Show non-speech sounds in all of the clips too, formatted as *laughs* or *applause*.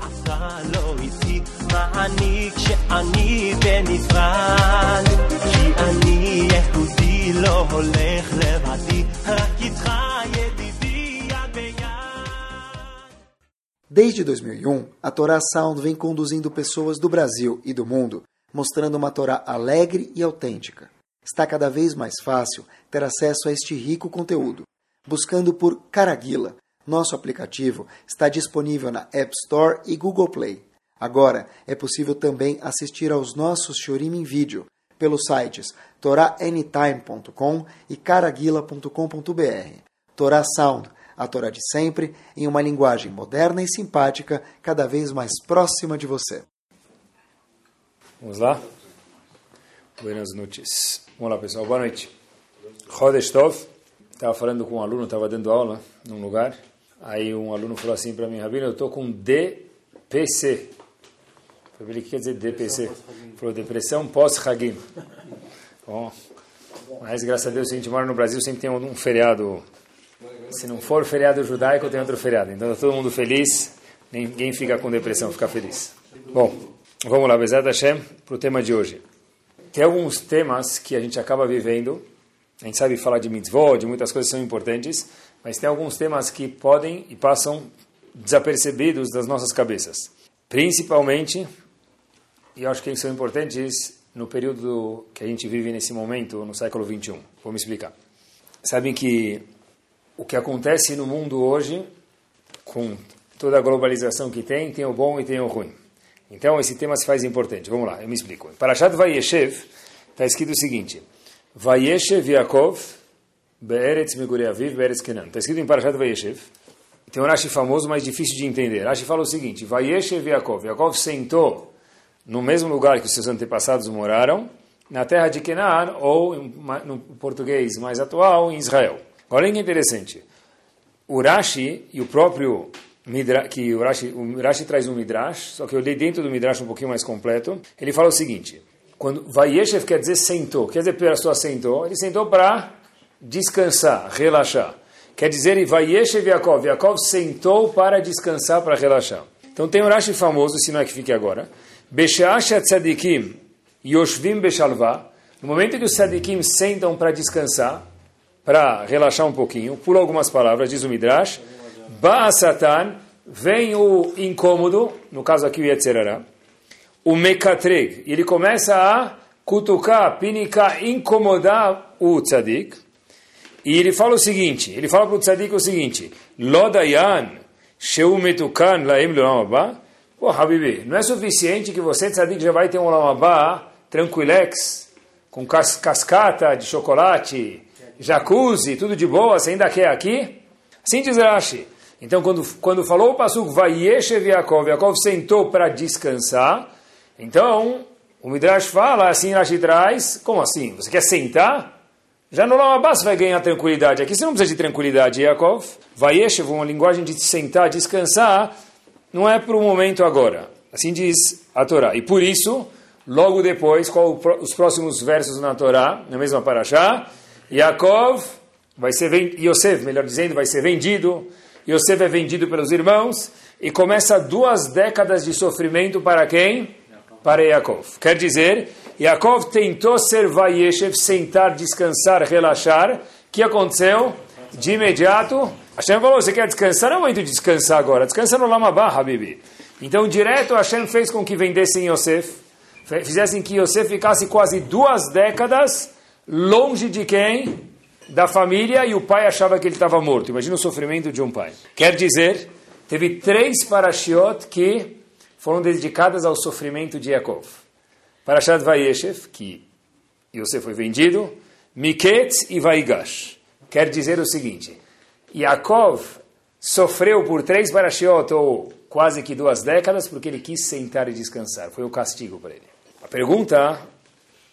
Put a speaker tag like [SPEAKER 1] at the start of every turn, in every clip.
[SPEAKER 1] עשה לו איתי, מה אני כשאני בנפרד? כי אני יהודי לא הולך לבדי, רק איתך ידידי יד ביד.
[SPEAKER 2] Desde 2001, a Torá Sound vem conduzindo pessoas do Brasil e do mundo, mostrando uma Torá alegre e autêntica. Está cada vez mais fácil ter acesso a este rico conteúdo. Buscando por Caraguila, nosso aplicativo está disponível na App Store e Google Play. Agora é possível também assistir aos nossos Shurim em vídeo pelos sites toraanytime.com e caraguila.com.br. Torá Sound, a Torá de sempre, em uma linguagem moderna e simpática, cada vez mais próxima de você.
[SPEAKER 3] Vamos lá? Buenas noites. Vamos lá, pessoal. Boa noite. Chodesh Tov. Estava falando com um aluno, estava dando aula num lugar. Aí um aluno falou assim para mim, Rabino, eu estou com DPC. Eu falei, o que quer dizer DPC? Ele falou, depressão pós-Hagim. Bom, mas graças a Deus, a gente mora no Brasil, sempre tem um feriado. Se não for feriado judaico, tem outro feriado. Então, está todo mundo feliz, ninguém fica com depressão, fica feliz. Bom, vamos lá, Bezat Hashem, para o tema de hoje. Tem alguns temas que a gente acaba vivendo, a gente sabe falar de mitzvot, de muitas coisas que são importantes, mas tem alguns temas que podem e passam desapercebidos das nossas cabeças. Principalmente, e eu acho que são importantes no período que a gente vive nesse momento, no século 21. Vou me explicar. Sabem que o que acontece no mundo hoje, com toda a globalização que tem, tem o bom e tem o ruim. Então, esse tema se faz importante. Vamos lá, eu me explico. Em Parashat Vayeshev, está escrito o seguinte: Vayeshev Yaakov Be'eretz Megure Aviv Be'eretz Kenan. Está escrito em Parashat Vayeshev. Tem um Rashi famoso, mas difícil de entender. Rashi fala o seguinte: Vayeshev Yaakov. Yaakov sentou no mesmo lugar que os seus antepassados moraram, na terra de Kenan, ou, no português mais atual, em Israel. Olha que interessante. O Rashi e o próprio Midrash, que o Rashi, o Rashi traz um Midrash, só que eu li dentro do Midrash um pouquinho mais completo. Ele fala o seguinte: quando Vayeshev quer dizer sentou, quer dizer a pessoa sentou, ele sentou para descansar, relaxar. Quer dizer, Vayeshev Yaakov, Yaakov sentou para descansar, para relaxar. Então tem um Rashi famoso, se não é que fique agora. Besheasha tzadikim yoshvim beshalva. No momento que os tzadikim sentam para descansar, para relaxar um pouquinho, por algumas palavras, diz o Midrash, Ba'asatan, vem o incômodo, no caso aqui o Yetzerara, o Mekatreg, ele começa a cutucar, pinicar, incomodar o tzadik, e ele fala o seguinte, ele fala para o tzadik o seguinte, Lodayan, Sheu Metukan Laem Lulamabá, pô, Habibi, não é suficiente que você, tzadik, já vai ter um Lamabá tranquilex, com cas cascata de chocolate, jacuzzi, tudo de boa, você ainda quer aqui? Assim diz Rashi. Então, quando, quando falou o Pasuk, Vayeshev Yaakov, Yaakov sentou para descansar, então, o Midrash fala, assim Rashi traz, como assim? Você quer sentar? Já no Lamabá você vai ganhar tranquilidade. Aqui você não precisa de tranquilidade, Yaakov. Vayeshev, uma linguagem de sentar, descansar, não é para o momento agora. Assim diz a Torá. E por isso, logo depois, qual os próximos versos na Torá, na mesma paraxá, Yaakov vai ser vendido, Yosef, melhor dizendo, vai ser vendido. Yosef é vendido pelos irmãos e começa duas décadas de sofrimento para quem? Para Yaakov. Quer dizer, Yaakov tentou ser Vayeshev, sentar, descansar, relaxar. O que aconteceu? De imediato, Hashem falou, você quer descansar? Não é momento de descansar agora. Descansa no Lamabá, Habibi. Então, direto, Hashem fez com que vendessem Yosef, fizessem que Yosef ficasse quase duas décadas longe de quem? Da família e o pai achava que ele estava morto. Imagina o sofrimento de um pai. Quer dizer, teve três parashiot que foram dedicadas ao sofrimento de Yaakov. Parashat Vayeshev, que Yosef foi vendido, Miketz e Vaigash. Quer dizer o seguinte, Yaakov sofreu por três parashiot, ou quase que duas décadas, porque ele quis sentar e descansar. Foi o castigo para ele. A pergunta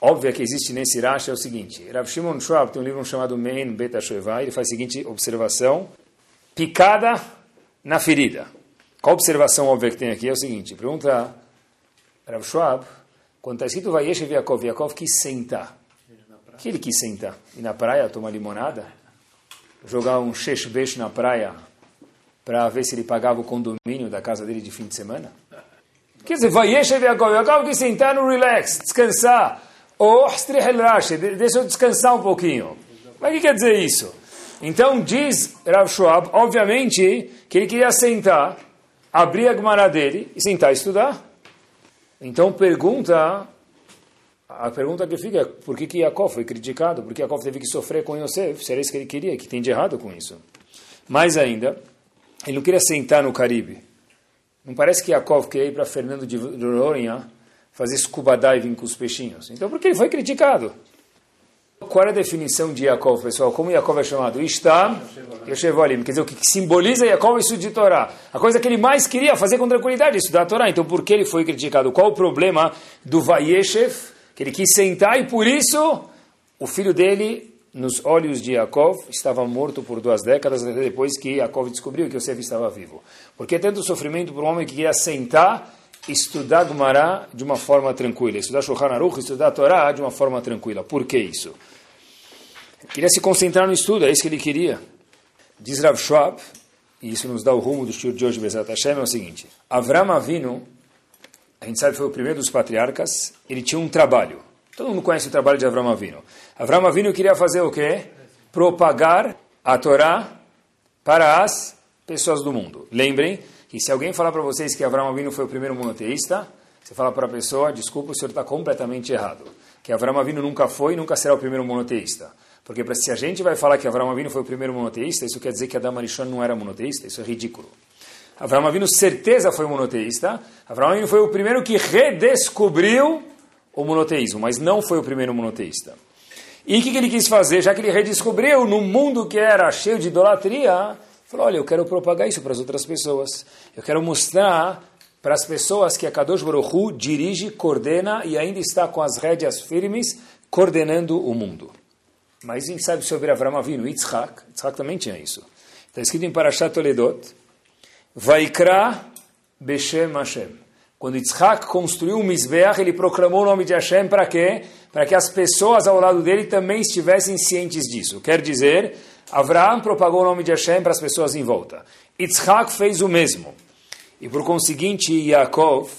[SPEAKER 3] óbvia que existe nesse Rashi é o seguinte, Rav Shimon Schwab tem um livro chamado Men Beta Shoevai, ele faz a seguinte observação, picada na ferida. Qual observação óbvia que tem aqui é o seguinte, pergunta Rav Schwab, quando está escrito Vayeshev Yaakov, Yaakov quis sentar. Que ele quis sentar? Ir na praia tomar limonada? Jogar um sheshbesh na praia para ver se ele pagava o condomínio da casa dele de fim de semana? Quer dizer, vai Yeshev Yaakov, Yaakov que sentar no relax, descansar. Ou deixa eu descansar um pouquinho. Mas o que quer dizer isso? Então diz Rav Schwab, obviamente, que ele queria sentar, abrir a Gemara dele e sentar estudar. Então pergunta, a pergunta que fica é por que, que Yaakov foi criticado? Por que Yaakov teve que sofrer com Yosef? Será isso que ele queria? que tem de errado com isso? Mais ainda, ele não queria sentar no Caribe. Não parece que Yaakov queria ir para Fernando de Noronha fazer scuba diving com os peixinhos. Então por que ele foi criticado? Qual é a definição de Yaakov, pessoal? Como Yaakov é chamado? Está Yoshevolim. Quer dizer, o que simboliza Yaakov isso de Torá. A coisa que ele mais queria fazer com tranquilidade, estudar a Torá. Então, por que ele foi criticado? Qual o problema do Vayeshev? Que ele quis sentar e, por isso, o filho dele, nos olhos de Yaakov, estava morto por duas décadas, depois que Yaakov descobriu que Yosef estava vivo. Por que tanto sofrimento para um homem que queria sentar estudar Gumará de uma forma tranquila, estudar Shulchan Aruch, estudar a Torá de uma forma tranquila. Por que isso? Ele queria se concentrar no estudo, é isso que ele queria. Diz Rav Schwab, e isso nos dá o rumo do estudo de hoje, Bezat Hashem, é o seguinte. Avram Avinu, a gente sabe que foi o primeiro dos patriarcas, ele tinha um trabalho. Todo mundo conhece o trabalho de Avram Avinu. Avram Avinu queria fazer o quê? Propagar a Torá para as pessoas do mundo. Lembrem que se alguém falar para vocês que Avram Avinu foi o primeiro monoteísta, você fala para a pessoa, desculpa, o senhor está completamente errado. Que Avram Avinu nunca foi e nunca será o primeiro monoteísta. Porque se a gente vai falar que Avram Avinu foi o primeiro monoteísta, isso quer dizer que Adam Arishon não era monoteísta, isso é ridículo. Avram Avinu certeza foi monoteísta, Avram Avinu foi o primeiro que redescobriu o monoteísmo, mas não foi o primeiro monoteísta. E o que, que ele quis fazer? Já que ele redescobriu no mundo que era cheio de idolatria, Falou, olha, eu quero propagar isso para as outras pessoas. Eu quero mostrar para as pessoas que a Kadosh Baruch Hu dirige, coordena e ainda está com as rédeas firmes, coordenando o mundo. Mas gente sabe sobre Avram Avinu, Yitzhak, Yitzhak também tinha isso. Está escrito em Parashat Toledot, Vaikra Beshem Hashem. Quando Yitzhak construiu o Mizbeach, ele proclamou o nome de Hashem para quê? Para que as pessoas ao lado dele também estivessem cientes disso. Quer dizer, Avraham propagou o nome de Hashem para as pessoas em volta. Yitzhak fez o mesmo. E por conseguinte, Yaakov,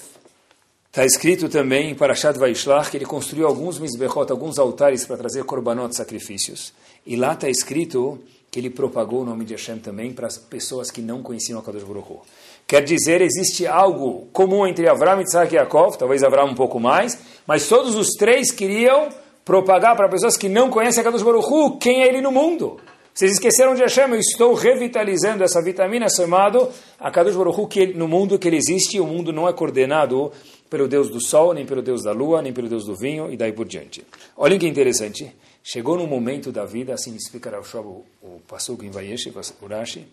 [SPEAKER 3] está escrito também em Parashat Vaishlach que ele construiu alguns mizbechot, alguns altares para trazer korbanot, sacrifícios. E lá está escrito que ele propagou o nome de Hashem também para as pessoas que não conheciam a Kadosh Baruch. Quer dizer, existe algo comum entre Avram, Yitzhak e Yaakov, talvez Avram um pouco mais, mas todos os três queriam propagar para pessoas que não conhecem a Kadosh Baruch quem é ele no mundo. Vocês esqueceram de Hashem, eu estou revitalizando essa vitamina chamada Akadosh Baruch Hu, que no mundo que ele existe, o mundo não é coordenado pelo Deus do Sol, nem pelo Deus da Lua, nem pelo Deus do vinho, e daí por diante. Olhem que interessante, chegou num momento da vida, assim explica Rav Shob, o, o Pasuk em Vayesh, o Rashi,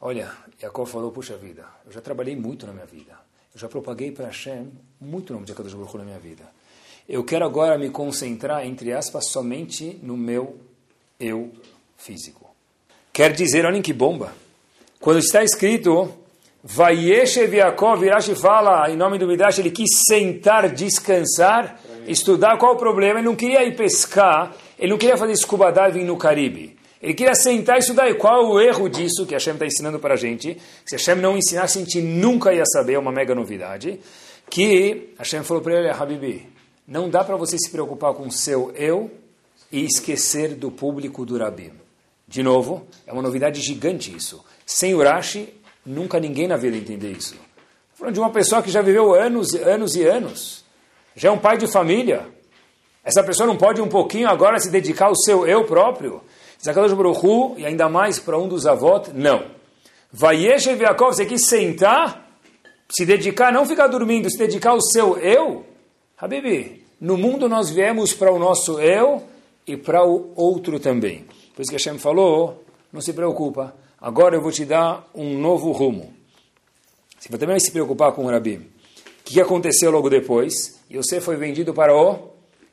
[SPEAKER 3] olha, Yaakov falou, puxa vida, eu já trabalhei muito na minha vida, eu já propaguei para Hashem muito nome de Akadosh Baruch na minha vida. Eu quero agora me concentrar, entre aspas, somente no meu eu físico. Quer dizer, olhem que bomba. Quando está escrito, Vayeshev Yaakov, Virashi fala, em nome do Midrash, ele quis sentar, descansar, estudar qual o problema, ele não queria ir pescar, ele não queria fazer scuba diving no Caribe. Ele queria sentar e estudar. E qual é o erro disso que a Hashem está ensinando para a gente? Se a Hashem não ensinasse, a gente nunca ia saber, é uma mega novidade. Que a Hashem falou para ele, Habibi, não dá para você se preocupar com o seu eu e esquecer do público do Rabim. De novo, é uma novidade gigante isso. Sem Urashi, nunca ninguém na vida entender isso. Estou falando de uma pessoa que já viveu anos, anos e anos. Já é um pai de família. Essa pessoa não pode um pouquinho agora se dedicar ao seu eu próprio? Zakadosh Baruchu, e ainda mais para um dos avós, não. Vayeshev Yaakov, você quis sentar, se dedicar, não ficar dormindo, se dedicar ao seu eu? Habibi, no mundo nós viemos para o nosso eu e para o outro também. Por isso que Hashem falou, não se preocupa, agora eu vou te dar um novo rumo. Você vai também se preocupar com o Rabi. O que aconteceu logo depois? Yosef foi vendido para o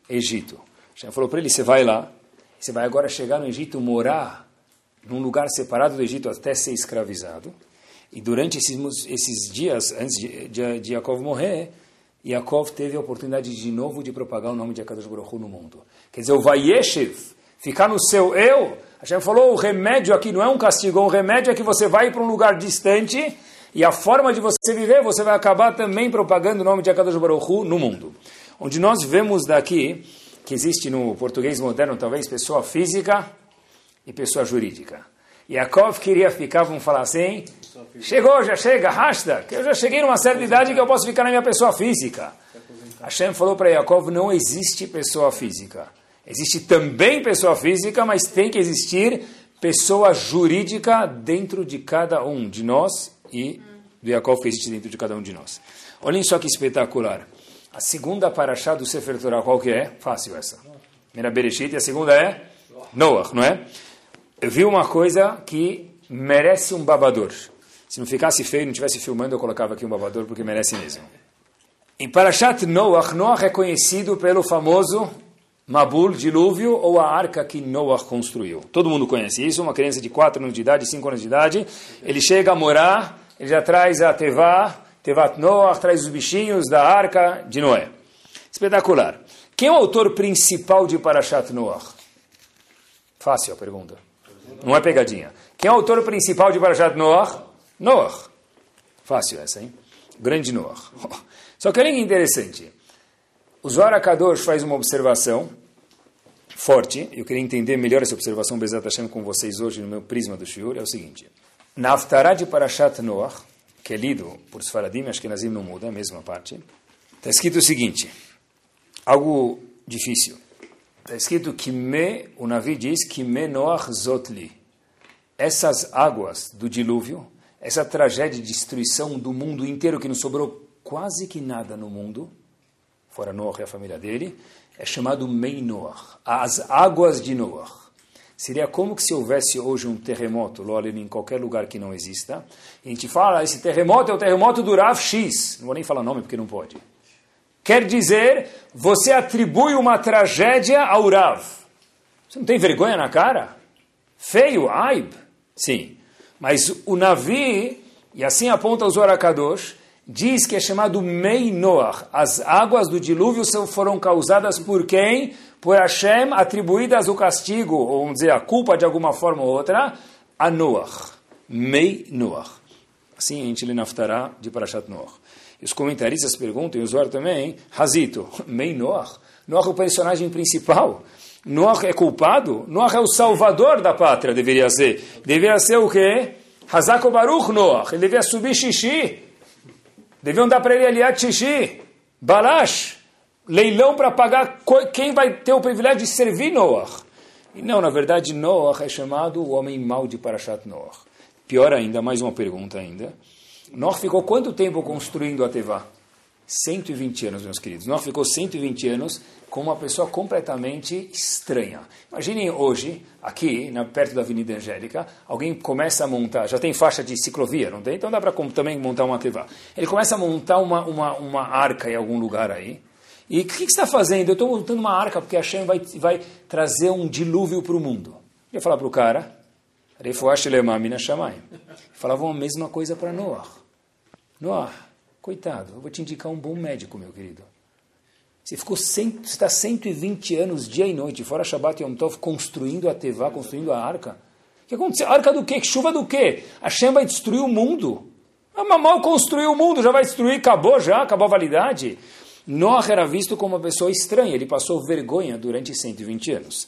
[SPEAKER 3] Egito. Hashem falou para ele, você vai lá, você vai agora chegar no Egito, morar num lugar separado do Egito até ser escravizado. E durante esses, esses dias, antes de, de, de Yaakov morrer, Yaakov teve a oportunidade de novo de propagar o nome de Akadosh Baruch Hu no mundo. Quer dizer, o Vayeshev, ficar no seu eu, Hashem falou, o remédio aqui não é um castigo, o remédio é que você vai para um lugar distante e a forma de você viver, você vai acabar também propagando o nome de Akadosh Baruch Hu no mundo. Onde nós vemos daqui, que existe no português moderno talvez, pessoa física e pessoa jurídica. Yaakov queria ficar, vamos falar assim, chegou, já chega, rasta, que eu já cheguei numa certa idade que eu posso ficar na minha pessoa física. Hashem falou para Yaakov, não existe pessoa física. Existe também pessoa física, mas tem que existir pessoa jurídica dentro de cada um de nós e do Yaakov que existe dentro de cada um de nós. Olhem só que espetacular. A segunda paraxá do Sefer Torah, qual que é? Fácil essa. Primeira Bereshit e a segunda é Noach, não é? eu vi uma coisa que merece um babador. Se não ficasse feio, não estivesse filmando, eu colocava aqui um babador, porque merece mesmo. Em Parashat Noach, Noach é conhecido pelo famoso Mabul, dilúvio, ou a arca que Noach construiu. Todo mundo conhece isso, uma criança de 4 anos de idade, 5 anos de idade, ele chega a morar, ele já traz a Tevá, Tevat Noach, traz os bichinhos da arca de Noé. Espetacular. Quem é o autor principal de Parashat Noach? Fácil a pergunta. Não é pegadinha. Quem é o autor principal de Parashat Noach? Noach. Fácil essa, hein? Grande Noach. *laughs* Só que olha que interessante. O Zohar Kadosh faz uma observação forte, eu queria entender melhor essa observação Bezat Hashem com vocês hoje no meu prisma do Shiur, é o seguinte. Na Haftarah de Parashat Noach, que é lido por Sfaradim, acho que Nazim não muda, é a mesma parte, está escrito o seguinte, algo difícil. Está escrito que me, o Navi diz que me Noach Zotli. Essas águas do dilúvio, essa tragédia de destruição do mundo inteiro, que não sobrou quase que nada no mundo, fora Noach e a família dele, é chamado Mei as águas de Noach. Seria como que se houvesse hoje um terremoto, olha em qualquer lugar que não exista, e a gente fala, esse terremoto é o terremoto do Rav X, não vou nem falar nome porque não pode. Quer dizer, você atribui uma tragédia ao Rav. Você não tem vergonha na cara? Feio, aib? Sim. Mas o Navi, e assim aponta o Zohar Kadosh, diz que é chamado Mei. As águas do dilúvio foram causadas por quem? Por Hashem, atribuídas o castigo, ou vamos dizer, a culpa de alguma forma ou outra, a Noach. Mei. Assim a gente lê na Aftará de Parashat Noach. E os comentaristas perguntam, e o Zohar também, Hazito, *laughs* Mei Noach. Noach é o personagem principal. Noach é culpado? Noach é o salvador da pátria, deveria ser. Deveria ser o quê? Hazako Baruch Noach. Ele deveria subir xixi. Deviam dar para ele aliado xixi. Balash. Leilão para pagar quem vai ter o privilégio de servir Noach. E não, na verdade, Noach é chamado o homem mau de Parashat Noach. Pior ainda, mais uma pergunta ainda. Noach ficou quanto tempo construindo a Tevá? 120 anos, meus queridos. Noach ficou 120 anos com uma pessoa completamente estranha. Imaginem hoje, aqui, na, perto da Avenida Angélica, alguém começa a montar, já tem faixa de ciclovia, não tem? Então dá para também montar uma Tevá. Ele começa a montar uma, uma, uma arca em algum lugar aí. E o que, que, você está fazendo? Eu estou montando uma arca porque a Hashem vai, vai trazer um dilúvio para o mundo. Eu ia falar para o cara, Falavam a mesma coisa para Noah. Noah, coitado, eu vou te indicar um bom médico, meu querido. Você ficou cento, você está 120 anos, dia e noite, fora Shabbat e Yom Tov, construindo a Tevá, construindo a arca. O que aconteceu? Arca do quê? Que chuva do quê? A Shem vai destruir o mundo. Mas mal construiu o mundo, já vai destruir, acabou já, acabou a validade. Noah era visto como uma pessoa estranha, ele passou vergonha durante 120 anos.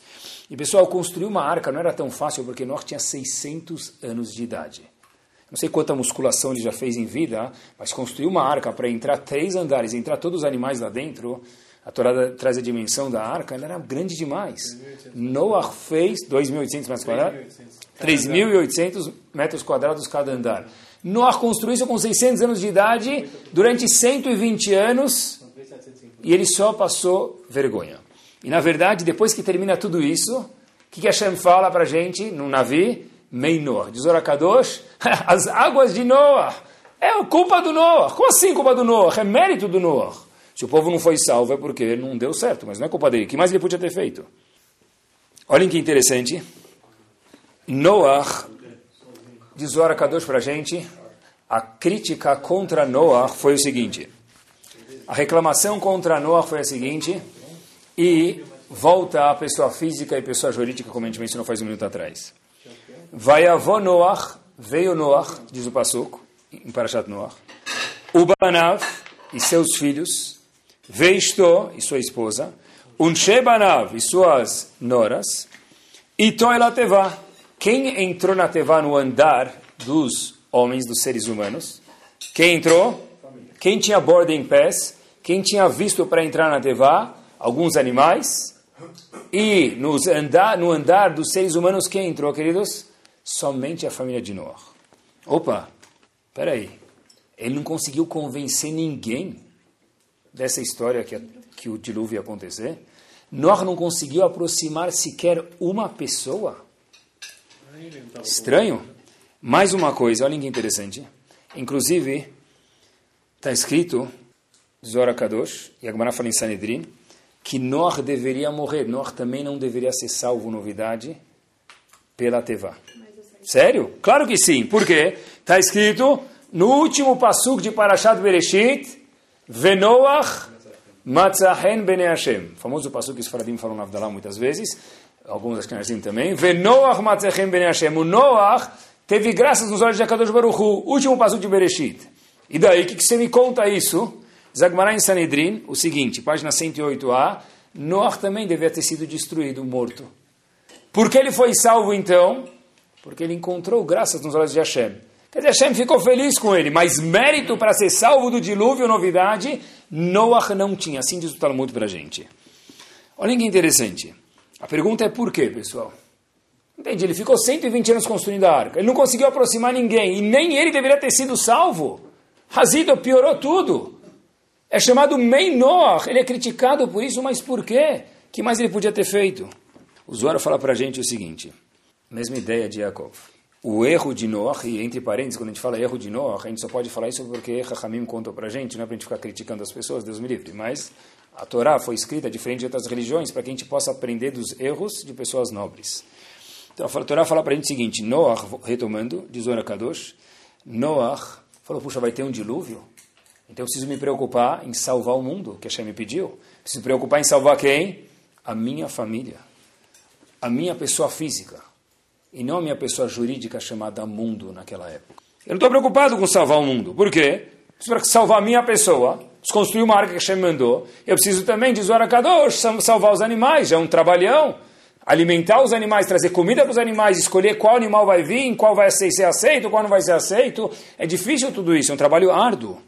[SPEAKER 3] E pessoal, construir uma arca não era tão fácil porque Noah tinha 600 anos de idade. Não sei quanta musculação ele já fez em vida, mas construir uma arca para entrar três andares, entrar todos os animais lá dentro, a Torá traz a dimensão da arca, ela era grande demais. Noah fez 2.800 metros quadrados? 3.800 metros quadrados cada andar. Noah construiu isso com 600 anos de idade, durante 120 anos, e ele só passou vergonha. E na verdade, depois que termina tudo isso, o que, que Hashem fala para a gente no navio? Meinor. Diz Orakadosh, *laughs* as águas de Noah. É culpa do Noah. Como assim culpa do Noah? É mérito do Noah. Se o povo não foi salvo é porque não deu certo, mas não é culpa dele. O que mais ele podia ter feito? Olhem que interessante. Noah, diz o Arakadosh para a gente, a crítica contra Noah foi o seguinte. A reclamação contra Noah foi a seguinte, e volta a pessoa física e pessoa jurídica, como a gente mencionou faz um minuto atrás. Vai avó Noach, veio Noach, diz o Passuco, em Parashat Noach, Ubanav e seus filhos, Veisto e sua esposa, Unshebanav e suas noras, e Toela Tevá. Quem entrou na Tevá no andar dos homens, dos seres humanos? Quem entrou? Quem tinha boarding pass? Quem tinha visto para entrar na Tevá? Alguns animais. E nos andar, no andar dos seres humanos, quem entrou, queridos? Somente a família de Noah. Opa, peraí. Ele não conseguiu convencer ninguém dessa história que, que o dilúvio ia acontecer. Noah não conseguiu aproximar sequer uma pessoa. Estranho. Mais uma coisa, olha que interessante. Inclusive, está escrito, Zora Kadosh, e a Gemara fala em Sanedrin, que Noah deveria morrer. Noah também não deveria ser salvo, novidade, pela Tevá. Sério? Claro que sim. Por quê? Está escrito no último passuk de Parashat Bereshit, Venoach Matzahen Bene Hashem. Famoso passuk que os faradim falam na Avdalá muitas vezes, alguns Ashkenazim também. Venoach Matzahen Bene Hashem. O Noach teve graças nos olhos de Akadosh Baruch Hu. Último passuk de Bereshit. E daí, o que, que você me conta isso? Zagmará em Sanedrin, o seguinte, página 108a, Noach também devia ter sido destruído, morto. Por que ele foi salvo então? Porque ele encontrou graças nos olhos de Hashem. Quer dizer, Hashem ficou feliz com ele, mas mérito para ser salvo do dilúvio, novidade, Noach não tinha. Assim diz o Talmud para a gente. Olha que interessante. A pergunta é por quê, pessoal? Entende? Ele ficou 120 anos construindo a arca. Ele não conseguiu aproximar ninguém. E nem ele deveria ter sido salvo. Hazido piorou tudo. É chamado Meinor. Ele é criticado por isso, mas por quê? O que mais ele podia ter feito? O Zohar fala para a gente o seguinte. Mesma ideia de Yaakov. O erro de Noah, e entre parênteses, quando a gente fala erro de Noah, a gente só pode falar isso porque Rahamim contou para a gente, não é para a gente ficar criticando as pessoas, Deus me livre. Mas a Torá foi escrita diferente de outras religiões para que a gente possa aprender dos erros de pessoas nobres. Então a Torá fala para a gente o seguinte, Noah, retomando, diz Zora Kadosh, Noah falou, puxa, vai ter um dilúvio? Então eu preciso me preocupar em salvar o mundo, que Hashem me pediu. Preciso me preocupar em salvar quem? A minha família. A minha pessoa física. E não a minha pessoa jurídica chamada mundo naquela época. Eu não estou preocupado com salvar o mundo. Por quê? Para salvar a minha pessoa, construir uma arca que Hashem mandou, eu preciso também de Zohar Kadosh, salvar os animais, é um trabalhão. Alimentar os animais, trazer comida para os animais, escolher qual animal vai vir, qual vai ser, aceito, qual não vai ser aceito. É difícil tudo isso, é um trabalho árduo.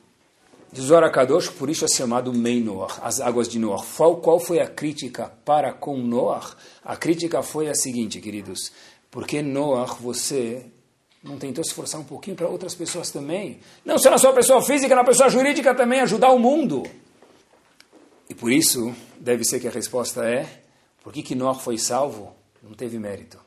[SPEAKER 3] De Zohar Kadosh, por isso é chamado Mei as águas de Noach. Qual, qual foi a crítica para com Noach? A crítica foi a seguinte, queridos. Porque Noach, você não tentou se esforçar um pouquinho para outras pessoas também? Não só na sua pessoa física, na pessoa jurídica também, ajudar o mundo. E por isso, deve ser que a resposta é por que, que Noach foi salvo? Não teve mérito.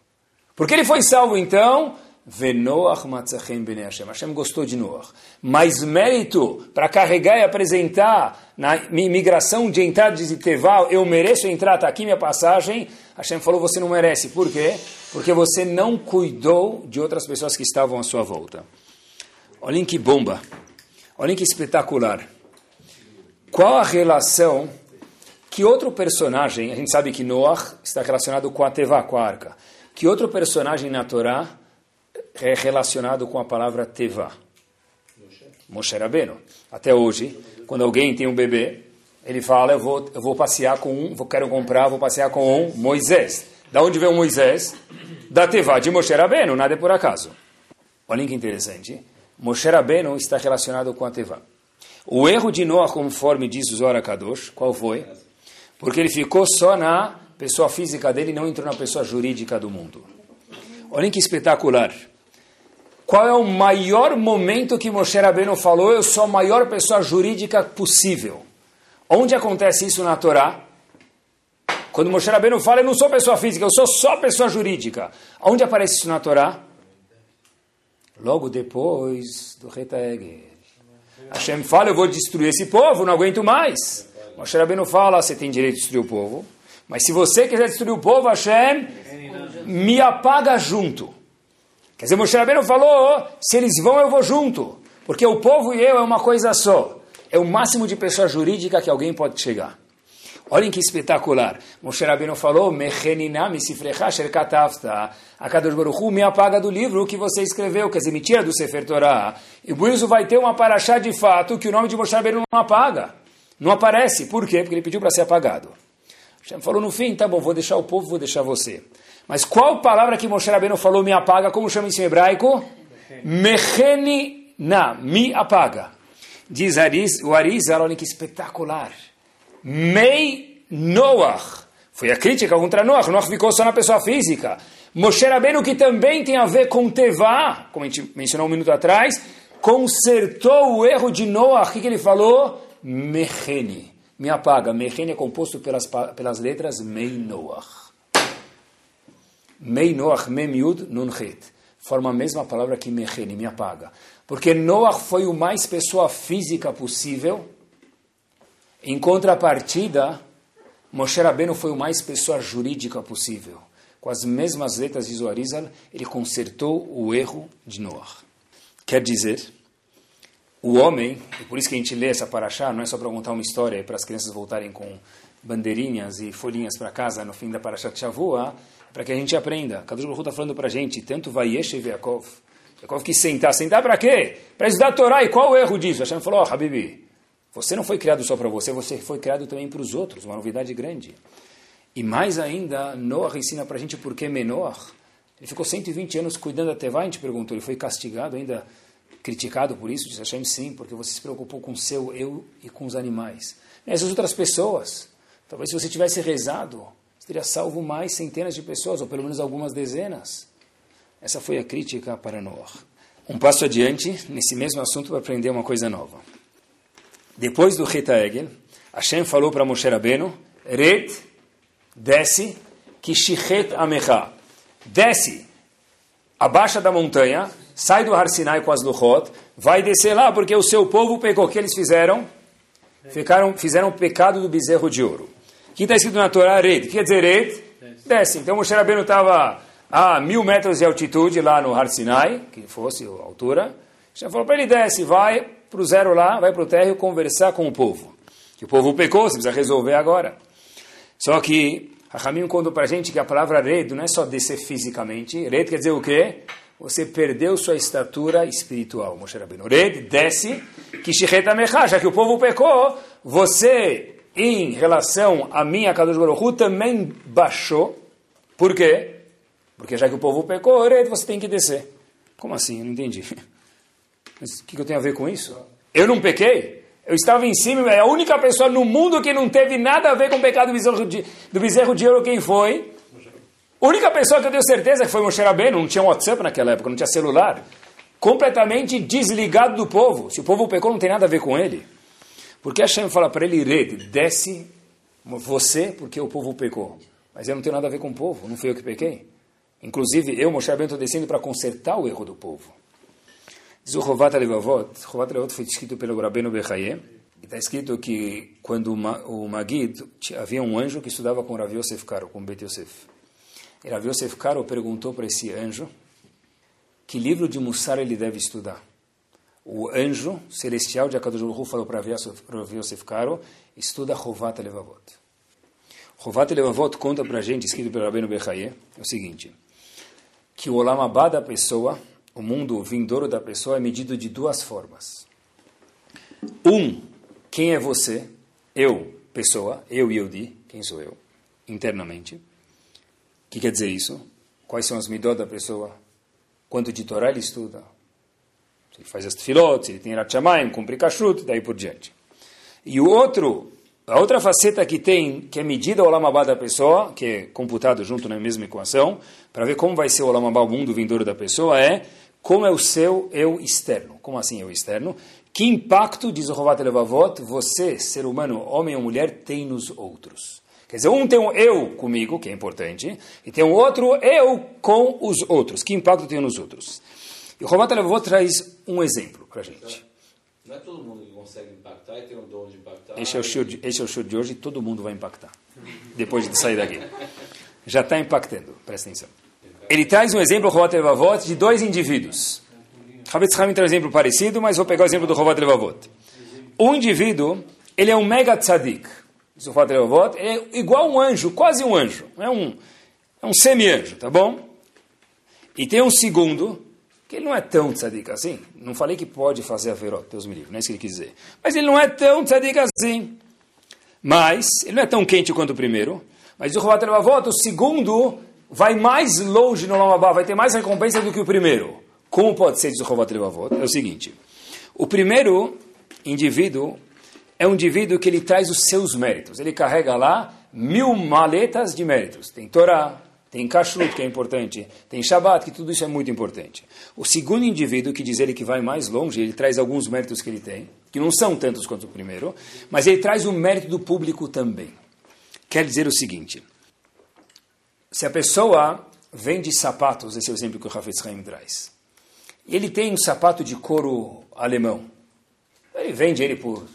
[SPEAKER 3] Por que ele foi salvo então? Venoach matzachem bene Hashem. Hashem gostou de Noach. Mas mérito para carregar e apresentar na migração de entrada de Teval, eu mereço entrar, está aqui minha passagem. Hashem falou, você não merece. Por quê? Porque você não cuidou de outras pessoas que estavam à sua volta. Olhem que bomba. Olhem que espetacular. Qual a relação que outro personagem, a gente sabe que Noah está relacionado com a Tevá, com a arca. Que outro personagem na Torá é relacionado com a palavra Tevá? Moshe Rabbeinu. Até hoje, quando alguém tem um bebê, ele fala, eu vou, eu vou passear com um, vou, quero comprar, vou passear com um Moisés. Da onde vem o Moisés? Da Tevá de Moshe Rabbeinu, nada é por acaso. Olhem que interessante. Moshe Rabbeinu está relacionado com a Tevá. O erro de Noah, conforme diz o Zohar Kadosh, qual foi? Porque ele ficou só na pessoa física dele e não entrou na pessoa jurídica do mundo. Olhem que espetacular. Qual é o maior momento que Moshe Rabbeinu falou, eu sou a maior pessoa jurídica possível? Onde acontece isso na Torá? Quando Moshe Rabbeinu fala, eu não sou pessoa física, eu sou só pessoa jurídica. Onde aparece isso na Torá? Logo depois do Retaegel. Hashem fala, eu vou destruir esse povo, não aguento mais. Moshe Rabbeinu fala, você tem direito de destruir o povo, mas se você quiser destruir o povo, Hashem, me apaga junto. Quer dizer, Moshe Rabbeinu falou, se eles vão, eu vou junto. Porque o povo e eu é uma coisa só. É o máximo de pessoa jurídica que alguém pode chegar. Olhem que espetacular. Moshe Rabbeinu falou. A Kadosh Baruch me apaga do livro o que você escreveu, quer dizer, me tira do Sefer Torah. E isso vai ter uma paraxá de fato que o nome de Moshe Rabbeinu não apaga. Não aparece. Por quê? Porque ele pediu para ser apagado. Hashem falou no fim, tá bom, vou deixar o povo, vou deixar você. Mas qual palavra que Moshe Rabbeinu falou me apaga? Como chama isso em hebraico? Mechenina, me apaga. Diz Ariz, o Arizal, olha que espetacular. Mei Noach. Foi a crítica contra Noach. Noach ficou só na pessoa física. Moshe Rabbeinu, que também tem a ver com Tevá, como a gente mencionou um minuto atrás, consertou o erro de Noach. O que, que ele falou? Mechene. Me apaga. Mechene é composto pelas, pelas letras Mei Noach. Mei Noach, Mem Yud, Nun Het. Forma a mesma palavra que Mechene, me apaga. Porque Noach foi o mais pessoa física possível em contrapartida, Moshe Rabbeinu foi o mais pessoa jurídica possível. Com as mesmas letras de Zoarizal, ele consertou o erro de Noah. Quer dizer, o homem, e por isso que a gente lê essa paraxá, não é só para contar uma história para as crianças voltarem com bandeirinhas e folhinhas para casa no fim da paraxá de Shavua, é para que a gente aprenda. Kadosh Baruch está falando para a gente, tanto Vayesh e Yaakov. Yaakov quis sentar. Sentar para quê? Para estudar a Torá. E qual o erro disso? Hashem falou, oh, Habibi, você não foi criado só para você, você foi criado também para os outros, uma novidade grande. E mais ainda, Noah ensina para a gente por que Menor. Ele ficou 120 anos cuidando da Tevá, a gente perguntou, ele foi castigado, ainda criticado por isso? Disse Hashem, sim, porque você se preocupou com o seu eu e com os animais. Essas outras pessoas, talvez se você tivesse rezado, teria salvo mais centenas de pessoas, ou pelo menos algumas dezenas. Essa foi a crítica para Noah. Um passo adiante, nesse mesmo assunto, para aprender uma coisa nova. Depois do Rita Egel, Hashem falou para Moshe Rabbeinu, Red, desce, Kishichet Amecha. Desce, abaixa da montanha, sai do Har Sinai com as Luchot, vai descer lá porque o seu povo pecou. O que eles fizeram? Ficaram, fizeram o pecado do bezerro de ouro. Que está escrito na Torá? Red. O que quer dizer Red? Desce. Então Moshe Rabbeinu estava a mil metros de altitude lá no Har Sinai, que fosse a altura. Hashem falou para ele, desce, vai, para o zero lá, vai para o térreo conversar com o povo. Que o povo pecou, você precisa resolver agora. Só que Rahamim contou para a gente que a palavra red não é só descer fisicamente. Red quer dizer o quê? Você perdeu sua estatura espiritual, Moshe Rabbeinu. Red, desce, amecha, já que o povo pecou, você, em relação a mim, a Kadosh Baruch também baixou. Por quê? Porque já que o povo pecou, você tem que descer. Como assim? Eu não entendi. *laughs* Mas o que, eu tenho a ver com isso? Eu não pequei? Eu estava em cima, é a única pessoa no mundo que não teve nada a ver com o pecado do bezerro de, do bezerro de ouro, quem foi? A única pessoa que eu tenho certeza que foi Moshe Rabbeinu, não tinha WhatsApp naquela época, não tinha celular. Completamente desligado do povo. Se o povo pecou, não tem nada a ver com ele. Porque Hashem fala para ele, Red, desce você, porque o povo pecou. Mas eu não tenho nada a ver com o povo, não fui eu que pequei. Inclusive, eu, Moshe Rabbeinu, estou descendo para consertar o erro do povo. Diz o Rovat Alevavot, Rovat Alevavot foi escrito pelo Rabbeinu Bechaye, está escrito que quando o Magid, havia um anjo que estudava com Rav Yosef Karo, com Bet Yosef. E Rav Yosef Karo perguntou para esse anjo que livro de Mussar ele deve estudar. O anjo celestial de Akadosh Baruch falou para Yosef Karo, estuda Rovat Alevavot. Rovat Alevavot conta para a gente, escrito pelo Rabbeinu Bechaye, é o seguinte, que o Olam Abba da pessoa o mundo vindouro da pessoa é medido de duas formas. Um, quem é você? Eu, pessoa, eu e eu di, quem sou eu, internamente. O que quer dizer isso? Quais são as midot da pessoa? Quanto de Torá ele estuda? Ele faz as tefilot, ele tem Ratchamayim, cumpre kashrut, daí por diante. E o outro, a outra faceta que tem, que é medida o lamabá da pessoa, que é computado junto na mesma equação, para ver como vai ser o lamabá, o mundo vindouro da pessoa, é como é o seu eu externo. Como assim eu externo? Que impacto, diz o Rovat Levavot, você, ser humano, homem ou mulher, tem nos outros? Quer dizer, um tem um eu comigo, que é importante, e tem um outro eu com os outros. Que impacto tem nos outros? E o Rovat Levavot traz um exemplo para a gente.
[SPEAKER 4] Não é todo mundo que consegue impactar e tem um dom de impactar.
[SPEAKER 3] Esse é o show de, esse é o show de hoje e todo mundo vai impactar. Depois de sair daqui. Já está impactando, presta atenção ele traz um exemplo, Rovat Levavot, de dois indivíduos. Havetz Hamim traz um exemplo parecido, mas vou pegar o exemplo do Rovat Levavot. Um indivíduo, ele é um mega tzadik. Chovat Levavot, é igual um anjo, quase um anjo. É um, é um semi-anjo, tá bom? E tem um segundo, que ele não é tão tzadik assim. Não falei que pode fazer a verot, Deus me livre, não é isso que ele quis dizer. Mas ele não é tão tzadik assim. Mas, ele não é tão quente quanto o primeiro. Mas o Levavot, o segundo, vai mais longe no Lamabá, vai ter mais recompensa do que o primeiro. Como pode ser, diz o Chovat Levavot? É o seguinte. O primeiro indivíduo é um indivíduo que ele traz os seus méritos. Ele carrega lá mil maletas de méritos. Tem Torá, tem Kashrut, que é importante, tem Shabbat, que tudo isso é muito importante. O segundo indivíduo, que diz ele que vai mais longe, ele traz alguns méritos que ele tem, que não são tantos quanto o primeiro, mas ele traz o mérito do público também. Quer dizer o seguinte, se a pessoa vende sapatos, esse é o exemplo que o Hafetz Haim traz, ele tem um sapato de couro alemão, ele vende ele por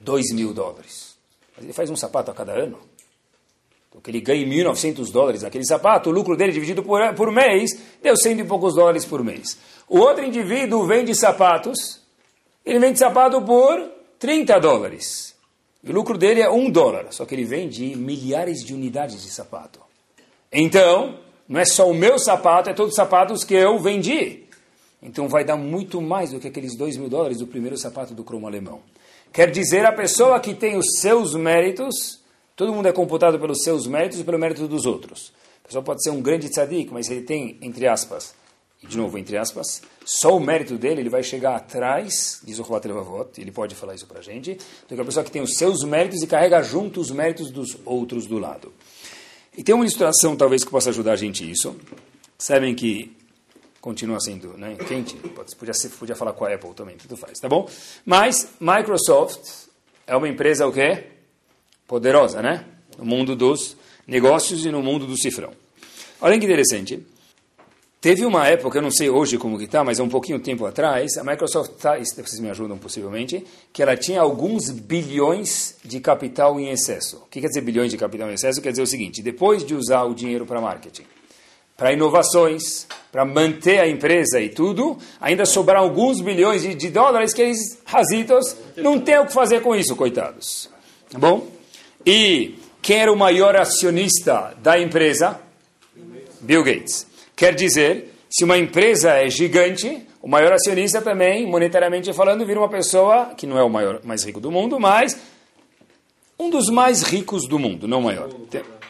[SPEAKER 3] 2 mil dólares, mas ele faz um sapato a cada ano, então, que ele ganha 1.900 dólares naquele sapato, o lucro dele dividido por, por mês deu cento e poucos dólares por mês. O outro indivíduo vende sapatos, ele vende sapato por 30 dólares. E o lucro dele é um dólar, só que ele vende milhares de unidades de sapato. Então, não é só o meu sapato, é todos os sapatos que eu vendi. Então vai dar muito mais do que aqueles dois mil dólares do primeiro sapato do cromo alemão. Quer dizer, a pessoa que tem os seus méritos, todo mundo é computado pelos seus méritos e pelo mérito dos outros. A pessoa pode ser um grande tzadik, mas ele tem, entre aspas, e de novo, entre aspas, só o mérito dele, ele vai chegar atrás, diz o Chovat Levavot, ele pode falar isso para gente, do que a pessoa que tem os seus méritos e carrega junto os méritos dos outros do lado. E tem uma ilustração, talvez, que possa ajudar a gente isso. Sabem que continua sendo né, quente, podia, ser, podia falar com a Apple também, tudo faz, tá bom? Mas Microsoft é uma empresa o quê? Poderosa, né? No mundo dos negócios e no mundo do cifrão. Olha que interessante. Teve uma época, eu não sei hoje como que está, mas há um pouquinho tempo atrás, a Microsoft, tá, vocês me ajudam possivelmente, que ela tinha alguns bilhões de capital em excesso. O que quer dizer bilhões de capital em excesso? Quer dizer o seguinte, depois de usar o dinheiro para marketing, para inovações, para manter a empresa e tudo, ainda sobraram alguns bilhões de, de dólares que eles, razitos, não têm o que fazer com isso, coitados. Tá bom? E quem era o maior acionista da empresa? Bill Gates. Quer dizer, se uma empresa é gigante, o maior acionista também, monetariamente falando, vira uma pessoa que não é o maior, mais rico do mundo, mas um dos mais ricos do mundo, não o maior.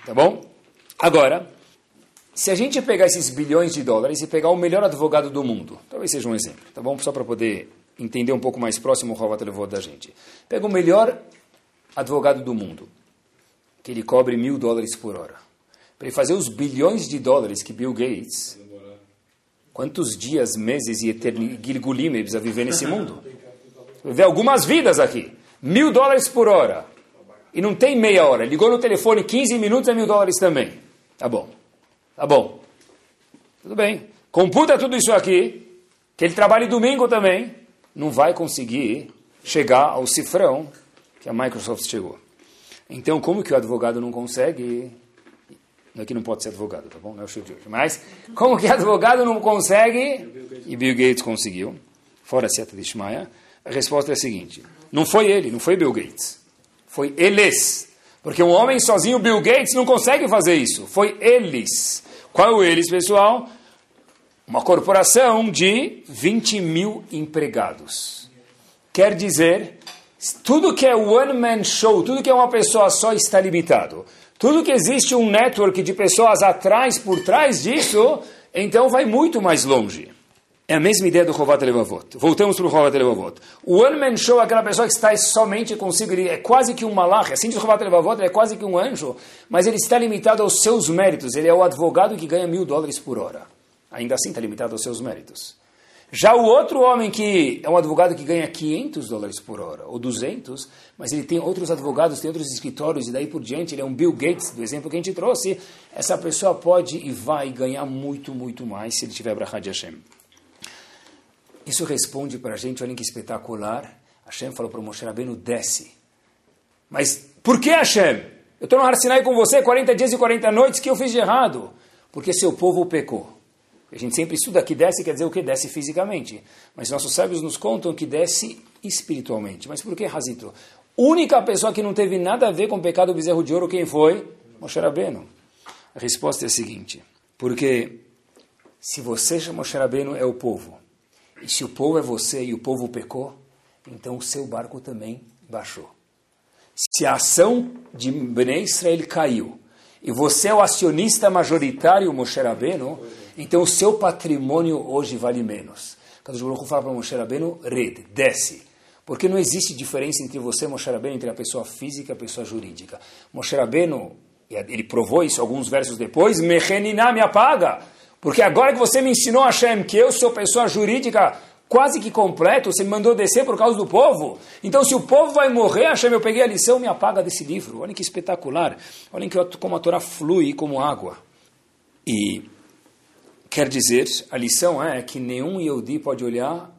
[SPEAKER 3] Tá bom? Agora, se a gente pegar esses bilhões de dólares e pegar o melhor advogado do mundo, talvez seja um exemplo, tá bom? Só para poder entender um pouco mais próximo o Rovat levou da gente. Pega o melhor advogado do mundo, que ele cobre mil dólares por hora para ele fazer os bilhões de dólares que Bill Gates, quantos dias, meses e Gilgulim ele precisa viver nesse mundo? Viver algumas vidas aqui. Mil dólares por hora. E não tem meia hora. Ligou no telefone 15 minutos é mil dólares também. Tá bom. Tá bom. Tudo bem. Computa tudo isso aqui, que ele trabalhe domingo também, não vai conseguir chegar ao cifrão que a Microsoft chegou. Então, como que o advogado não consegue? Não é não pode ser advogado, tá bom? Não é o show de hoje. Mas, como que advogado não consegue? E Bill Gates conseguiu, fora a seta de Ishmael. A resposta é a seguinte: não foi ele, não foi Bill Gates. Foi eles. Porque um homem sozinho, Bill Gates, não consegue fazer isso. Foi eles. Qual é o eles, pessoal? Uma corporação de 20 mil empregados. Quer dizer, tudo que é one man show, tudo que é uma pessoa só está limitado. Tudo que existe um network de pessoas atrás, por trás disso, então vai muito mais longe. É a mesma ideia do Chovat Levavot. Voltamos para o Chovat Levavot. O One Man Show é aquela pessoa que está somente consigo, ele é quase que um malach, assim diz o Chovat Levavot, ele é quase que um anjo, mas ele está limitado aos seus méritos. Ele é o advogado que ganha mil dólares por hora. Ainda assim está limitado aos seus méritos. Já o outro homem que é um advogado que ganha 500 dólares por hora, ou 200, mas ele tem outros advogados, tem outros escritórios, e daí por diante, ele é um Bill Gates, do exemplo que a gente trouxe, essa pessoa pode e vai ganhar muito, muito mais se ele tiver Brahad Hashem. Isso responde para a gente, olhem que espetacular. Hashem falou para o Moshe Rabbeinu, desce. Mas por que Hashem? Eu estou no Har com você 40 dias e 40 noites, que eu fiz de errado? Porque seu povo pecou. A gente sempre estuda que desce quer dizer o que desce fisicamente. Mas nossos sábios nos contam que desce espiritualmente. Mas por que, Razito? Única pessoa que não teve nada a ver com o pecado do bezerro de ouro, quem foi? Moshe Rabbeinu. A resposta é a seguinte, porque se você, Moshe Rabbeinu, é o povo, e se o povo é você e o povo pecou, então o seu barco também baixou. Se a ação de Bnei Israel caiu, e você é o acionista majoritário, Moshe Rabbeinu, então o seu patrimônio hoje vale menos. Kadosh Baruch fala para Moshe Rabbeinu, red, desce. Porque não existe diferença entre você, Moshe Rabbeinu, entre a pessoa física e a pessoa jurídica. Moshe Rabbeinu, ele provou isso alguns versos depois, Mecheniná me apaga. Porque agora que você me ensinou, Hashem, que eu sou pessoa jurídica quase que completo, você me mandou descer por causa do povo. Então, se o povo vai morrer, Hashem, eu peguei a lição, me apaga desse livro. Olhem que espetacular. Olhem que, como a Torá flui como água. E quer dizer, a lição é que nenhum Yehudi pode olhar,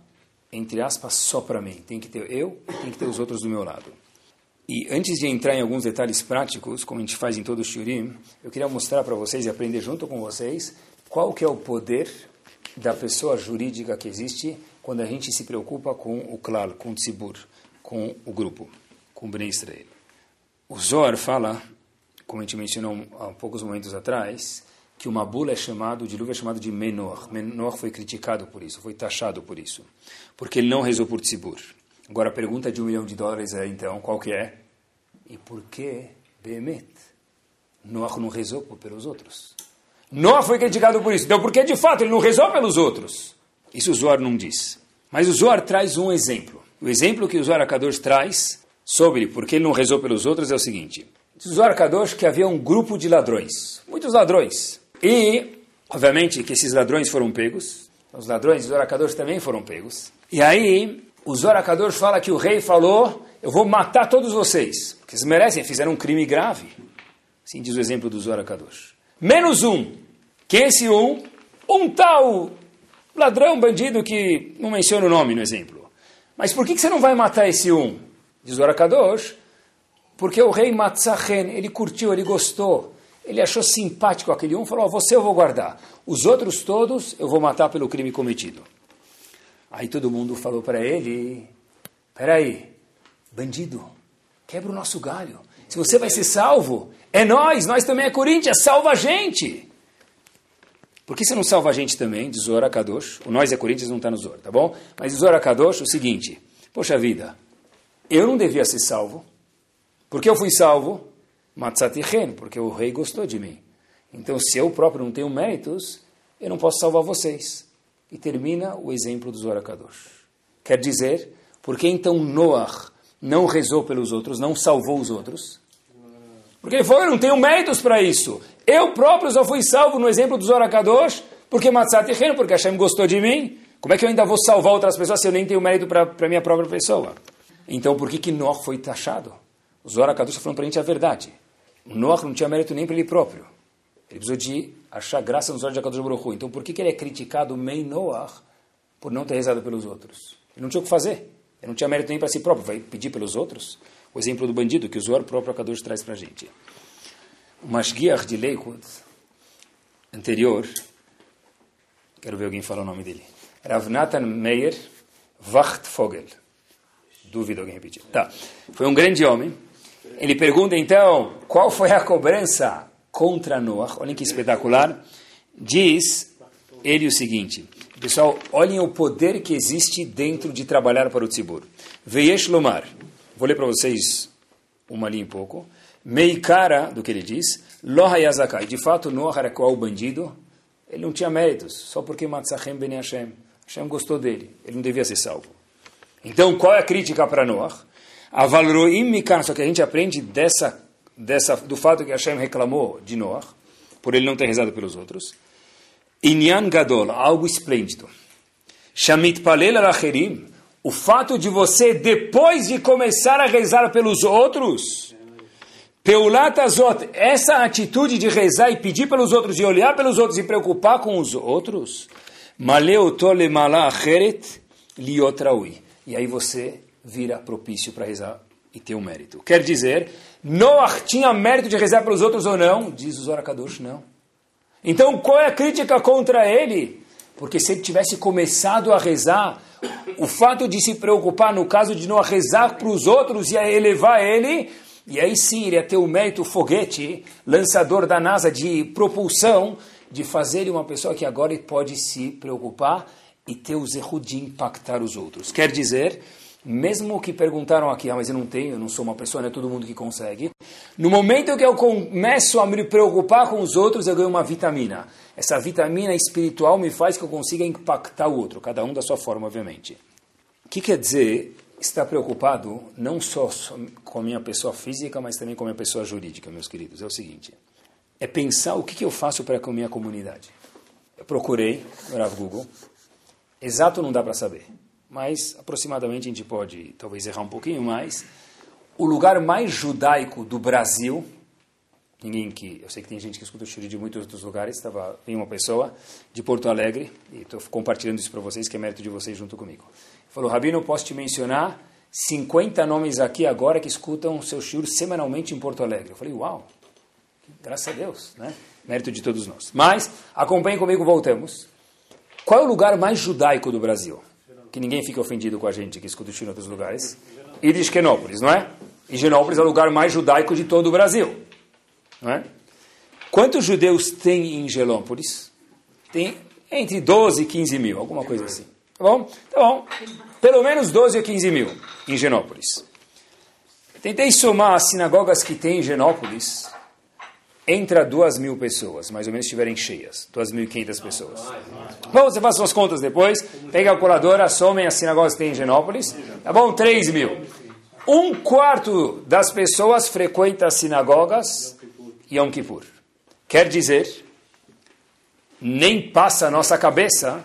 [SPEAKER 3] entre aspas, só para mim. Tem que ter eu e tem que ter os outros do meu lado. E antes de entrar em alguns detalhes práticos, como a gente faz em todo o Shurim, eu queria mostrar para vocês e aprender junto com vocês qual que é o poder da pessoa jurídica que existe quando a gente se preocupa com o klal, com o tzibur, com o grupo, com o Bnei Israel. O Zohar fala, como a gente mencionou há poucos momentos atrás, que uma bula é chamado, o dilúvio é chamado de Menor. Menor foi criticado por isso, foi taxado por isso, porque ele não rezou por tzibur. Agora a pergunta de um milhão de dólares é então, qual que é? E por que Behemet? Noah não rezou pelos outros. Noah foi criticado por isso. Então, porque de fato ele não rezou pelos outros. Isso o Zohar não diz. Mas o Zohar traz um exemplo. O exemplo que o Zohar Akadosh traz sobre por que ele não rezou pelos outros é o seguinte. O Zohar Akadosh que havia um grupo de ladrões. Muitos ladrões. E, obviamente, que esses ladrões foram pegos. Os ladrões do Zohar também foram pegos. E aí, o Zohar fala que o rei falou, eu vou matar todos vocês. Porque eles merecem, fizeram um crime grave. Assim diz o exemplo do Zohar menos um. Que esse um, um tal ladrão, bandido que não menciona o nome no exemplo. Mas por que você não vai matar esse um? Diz o Arakadosh, porque o rei Matzahen, ele curtiu, ele gostou, ele achou simpático aquele um, falou, oh, você eu vou guardar, os outros todos eu vou matar pelo crime cometido. Aí todo mundo falou para ele, peraí, bandido, quebra o nosso galho, se você vai ser salvo, é nós, nós também é Corinthians, salva a gente. Por que você não salva a gente também? Diz Kadosh. O nós é Corinthians, não está no Zor, tá bom? Mas Zora Kadosh o seguinte: Poxa vida, eu não devia ser salvo. Porque eu fui salvo? Matzatichen, porque o rei gostou de mim. Então, se eu próprio não tenho méritos, eu não posso salvar vocês. E termina o exemplo do Zora Kadosh. Quer dizer, por que então Noah não rezou pelos outros, não salvou os outros? Porque ele falou, eu não tenho méritos para isso. Eu próprio só fui salvo no exemplo dos Orakadosh, porque Matzat Reino, porque Hashem gostou de mim. Como é que eu ainda vou salvar outras pessoas se eu nem tenho mérito para a minha própria pessoa? Então, por que que Noah foi taxado? Os Orakadosh estão falando para a gente a verdade. Noah não tinha mérito nem para ele próprio. Ele precisou de achar graça nos olhos de Akadosh Baruch Então, por que, que ele é criticado, Mei Noah, por não ter rezado pelos outros? Ele não tinha o que fazer. Ele não tinha mérito nem para si próprio. Vai pedir pelos outros? o exemplo do bandido que o Zohar próprio Akadosh traz para a gente. O Mashgiach de Lakewood, anterior, quero ver alguém falar o nome dele, Rav Nathan Meyer Wachtfogel. Duvido alguém repetir. Tá. Foi um grande homem. Ele pergunta então, qual foi a cobrança contra Noah? Olhem que espetacular. Diz ele o seguinte, pessoal, olhem o poder que existe dentro de trabalhar para o Tzibur. Veyesh Lomar, Vou ler para vocês uma linha um pouco. Meikara, do que ele diz, Lohayazakai. De fato, Noah era qual bandido? Ele não tinha méritos, só porque Matzachem Ben Hashem. Hashem gostou dele, ele não devia ser salvo. Então, qual é a crítica para Noah? Avalroim Mikan, só que a gente aprende dessa, dessa, do fato que Hashem reclamou de Noah, por ele não ter rezado pelos outros. Inyan Gadol, algo esplêndido. Shamit Palel Alacherim, o fato de você, depois de começar a rezar pelos outros, Peulatazot, essa atitude de rezar e pedir pelos outros, e olhar pelos outros e preocupar com os outros, e aí você vira propício para rezar e ter o um mérito. Quer dizer, Noah tinha mérito de rezar pelos outros ou não? Diz os Orakadosh, não. Então qual é a crítica contra ele? Porque se ele tivesse começado a rezar, o fato de se preocupar no caso de não rezar para os outros ia elevar ele, e aí sim ele ia ter o mérito foguete, lançador da NASA de propulsão, de fazer uma pessoa que agora pode se preocupar e ter o zerro de impactar os outros. Quer dizer, mesmo que perguntaram aqui, ah, mas eu não tenho, eu não sou uma pessoa, não é todo mundo que consegue. No momento que eu começo a me preocupar com os outros, eu ganho uma vitamina. Essa vitamina espiritual me faz que eu consiga impactar o outro, cada um da sua forma, obviamente. O que quer dizer estar preocupado não só com a minha pessoa física, mas também com a minha pessoa jurídica, meus queridos? É o seguinte, é pensar o que eu faço para a minha comunidade. Eu procurei no Google, exato não dá para saber mas aproximadamente a gente pode talvez errar um pouquinho mais. O lugar mais judaico do Brasil, ninguém que, eu sei que tem gente que escuta o Shuri de muitos outros lugares, estava vem uma pessoa de Porto Alegre, e estou compartilhando isso para vocês, que é mérito de vocês junto comigo. Falou, Rabino, posso te mencionar 50 nomes aqui agora que escutam o seu Shuri semanalmente em Porto Alegre. Eu falei, uau, graças a Deus, né? Mérito de todos nós. Mas, acompanhe comigo, voltamos. Qual é o lugar mais judaico do Brasil? que ninguém fique ofendido com a gente que escuta o em outros lugares, Higienópolis, não é? Higienópolis é o lugar mais judaico de todo o Brasil, não é? Quantos judeus tem em Higienópolis? Tem entre 12 e 15 mil, alguma coisa assim. Tá bom? Tá bom. Pelo menos 12 ou 15 mil em Higienópolis. Tentei somar as sinagogas que tem em Higienópolis entra duas mil pessoas, mais ou menos estiverem cheias, duas mil e quinhentas pessoas. Bom, você faz suas contas depois, pega a calculadora, somem as sinagogas que tem em Genópolis, tá bom? Três mil. Um quarto das pessoas frequenta as sinagogas Yom Kippur. Quer dizer, nem passa a nossa cabeça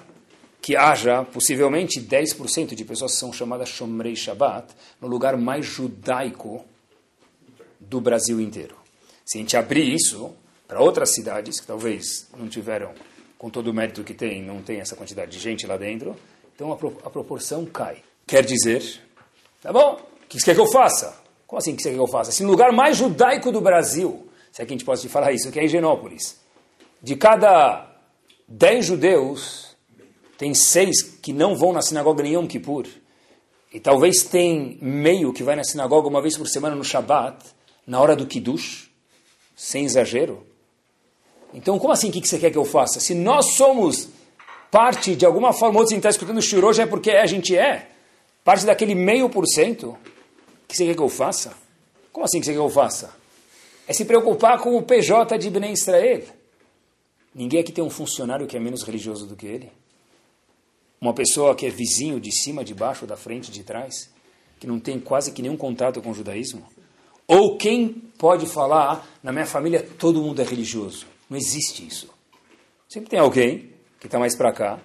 [SPEAKER 3] que haja possivelmente 10% de pessoas que são chamadas Shomrei Shabbat no lugar mais judaico do Brasil inteiro. Se a gente abrir isso para outras cidades que talvez não tiveram, com todo o mérito que tem, não tem essa quantidade de gente lá dentro, então a, pro, a proporção cai. Quer dizer, tá bom, o que você quer que eu faça? Como assim que você quer que eu faça? Se no lugar mais judaico do Brasil, se é que a gente pode te falar isso, que é Higienópolis, de cada dez judeus, tem seis que não vão na sinagoga Yom Kippur, e talvez tem meio que vai na sinagoga uma vez por semana no Shabat, na hora do Kiddush, sem exagero. Então, como assim, o que você quer que eu faça? Se nós somos parte, de alguma forma, outros está escutando o shiro hoje é porque a gente é. Parte daquele meio por cento. O que você quer que eu faça? Como assim que você quer que eu faça? É se preocupar com o PJ de Bnei Israel. Ninguém aqui tem um funcionário que é menos religioso do que ele. Uma pessoa que é vizinho de cima, de baixo, da frente, de trás, que não tem quase que nenhum contato com o judaísmo. Ou quem pode falar, na minha família todo mundo é religioso. Não existe isso. Sempre tem alguém que está mais para cá,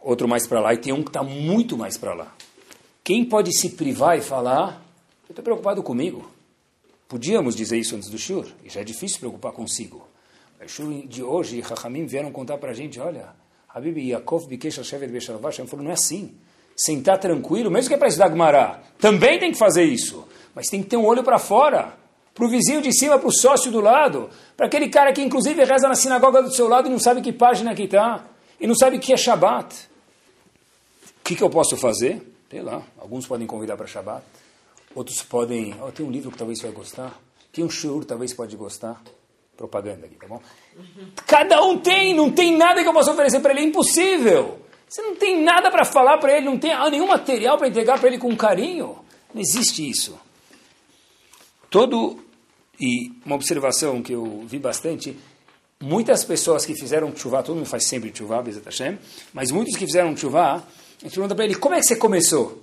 [SPEAKER 3] outro mais para lá, e tem um que está muito mais para lá. Quem pode se privar e falar, eu estou preocupado comigo. Podíamos dizer isso antes do Shur, e já é difícil preocupar consigo. Mas Shur de hoje, e Chachamim vieram contar para a gente, olha, Habib Yaakov Bikesh Hashevet Beshalvash, falou, não é assim. Sentar tranquilo, mesmo que é para estudar Gemara, também tem que fazer isso. Mas tem que ter um olho para fora. Para o vizinho de cima, para o sócio do lado. Para aquele cara que inclusive reza na sinagoga do seu lado e não sabe que página que está. E não sabe o que é Shabat. O que, que eu posso fazer? Sei lá. Alguns podem convidar para Shabat. Outros podem... Oh, tem um livro que talvez você vai gostar. Tem um shur talvez pode gostar. Propaganda aqui, tá bom? Cada um tem. Não tem nada que eu possa oferecer para ele. É impossível. Você não tem nada para falar para ele. Não tem nenhum material para entregar para ele com carinho. Não existe isso. Todo, e uma observação que eu vi bastante, muitas pessoas que fizeram chuva, todo mundo faz sempre chuva, mas muitos que fizeram chuva, a gente pergunta para ele, como é que você começou?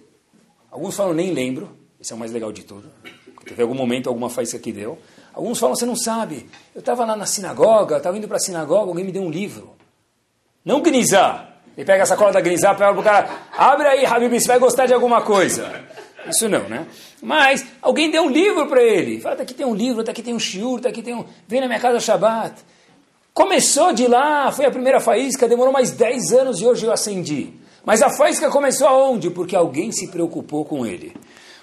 [SPEAKER 3] Alguns falam, nem lembro, esse é o mais legal de tudo. Teve algum momento, alguma faísca que deu. Alguns falam, você não sabe, eu estava lá na sinagoga, estava indo para a sinagoga, alguém me deu um livro. Não gnizar. Ele pega a sacola da gnizar, pega para o cara, abre aí, Habib, você vai gostar de alguma coisa. Isso não, né? Mas alguém deu um livro para ele. Fala, daqui tem um livro, daqui tem um shiur, daqui tem um... Vem na minha casa Shabbat. Começou de lá, foi a primeira faísca, demorou mais 10 anos e hoje eu acendi. Mas a faísca começou aonde? Porque alguém se preocupou com ele.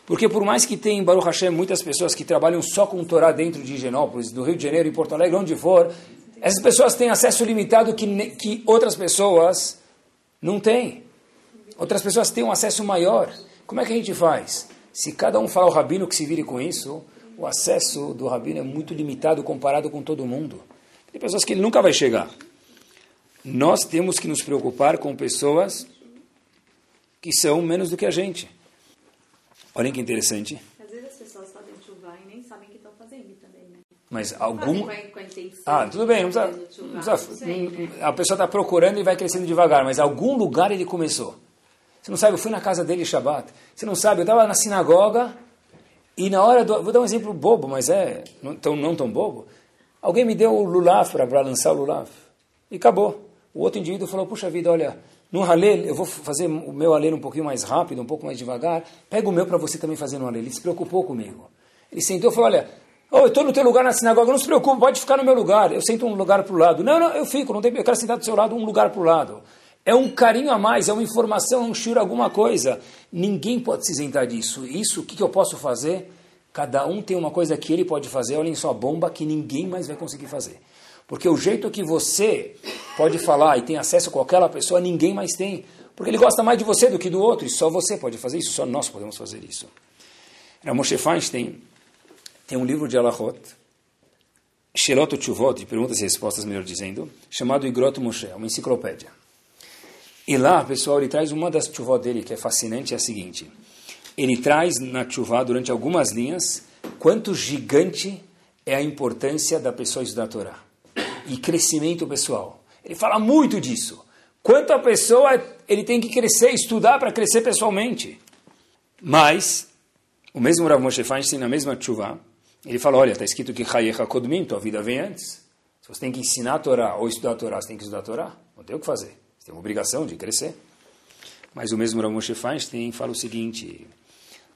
[SPEAKER 3] Porque por mais que tenha em Baruch Hashem muitas pessoas que trabalham só com Torá dentro de Higienópolis, do Rio de Janeiro, em Porto Alegre, onde for, essas pessoas têm acesso limitado que, que outras pessoas Não tem. Outras pessoas têm um acesso maior. Como é que a gente faz? Se cada um falar o rabino que se vire com isso, o acesso do rabino é muito limitado comparado com todo mundo. Tem pessoas que ele nunca vai chegar. Nós temos que nos preocupar com pessoas que são menos do que a gente. Olhem que interessante.
[SPEAKER 5] Às vezes as pessoas fazem chuva e nem sabem que estão fazendo também, né?
[SPEAKER 3] Mas algum.
[SPEAKER 5] a- a
[SPEAKER 3] Ah, tudo bem, não precisa, não
[SPEAKER 5] não sei, né?
[SPEAKER 3] a pessoa está procurando e vai crescendo devagar, mas algum lugar ele começou. Você não sabe, eu fui na casa dele Shabbat. Você não sabe, eu estava na sinagoga e na hora do. Vou dar um exemplo bobo, mas é não tão, não tão bobo. Alguém me deu o lulav para lançar o lulav. E acabou. O outro indivíduo falou: Puxa vida, olha, no halel, eu vou fazer o meu halel um pouquinho mais rápido, um pouco mais devagar. Pega o meu para você também fazer no halel. Ele se preocupou comigo. Ele sentou e falou: Olha, oh, eu estou no teu lugar na sinagoga, não se preocupe, pode ficar no meu lugar. Eu sento um lugar para o lado. Não, não, eu fico, não tem, eu quero sentar do seu lado, um lugar para o lado. É um carinho a mais, é uma informação, um shiro, alguma coisa. Ninguém pode se isentar disso. Isso, o que, que eu posso fazer? Cada um tem uma coisa que ele pode fazer. Olhem só a bomba que ninguém mais vai conseguir fazer. Porque o jeito que você pode falar e tem acesso a qualquer pessoa, ninguém mais tem. Porque ele gosta mais de você do que do outro. E só você pode fazer isso, só nós podemos fazer isso. Moshe Feinstein tem um livro de Alachot, Shelot Tchuvot, de perguntas e respostas, melhor dizendo, chamado Igrot Moshe, uma enciclopédia. E lá, pessoal, ele traz uma das tchuvot dele que é fascinante, é a seguinte. Ele traz na tchuvá, durante algumas linhas, quanto gigante é a importância da pessoa estudar a Torá. E crescimento pessoal. Ele fala muito disso. Quanto a pessoa, ele tem que crescer, estudar para crescer pessoalmente. Mas, o mesmo Rav Moshe Feinstein, na mesma tchuvá, ele fala, olha, está escrito que Chayecha Kodmin, tua vida vem antes. Se você tem que ensinar a Torá ou estudar a Torá, você tem que estudar a Torá. Não tem o que fazer. Você tem uma obrigação de crescer. Mas o mesmo Rav Moshe Feinstein fala o seguinte,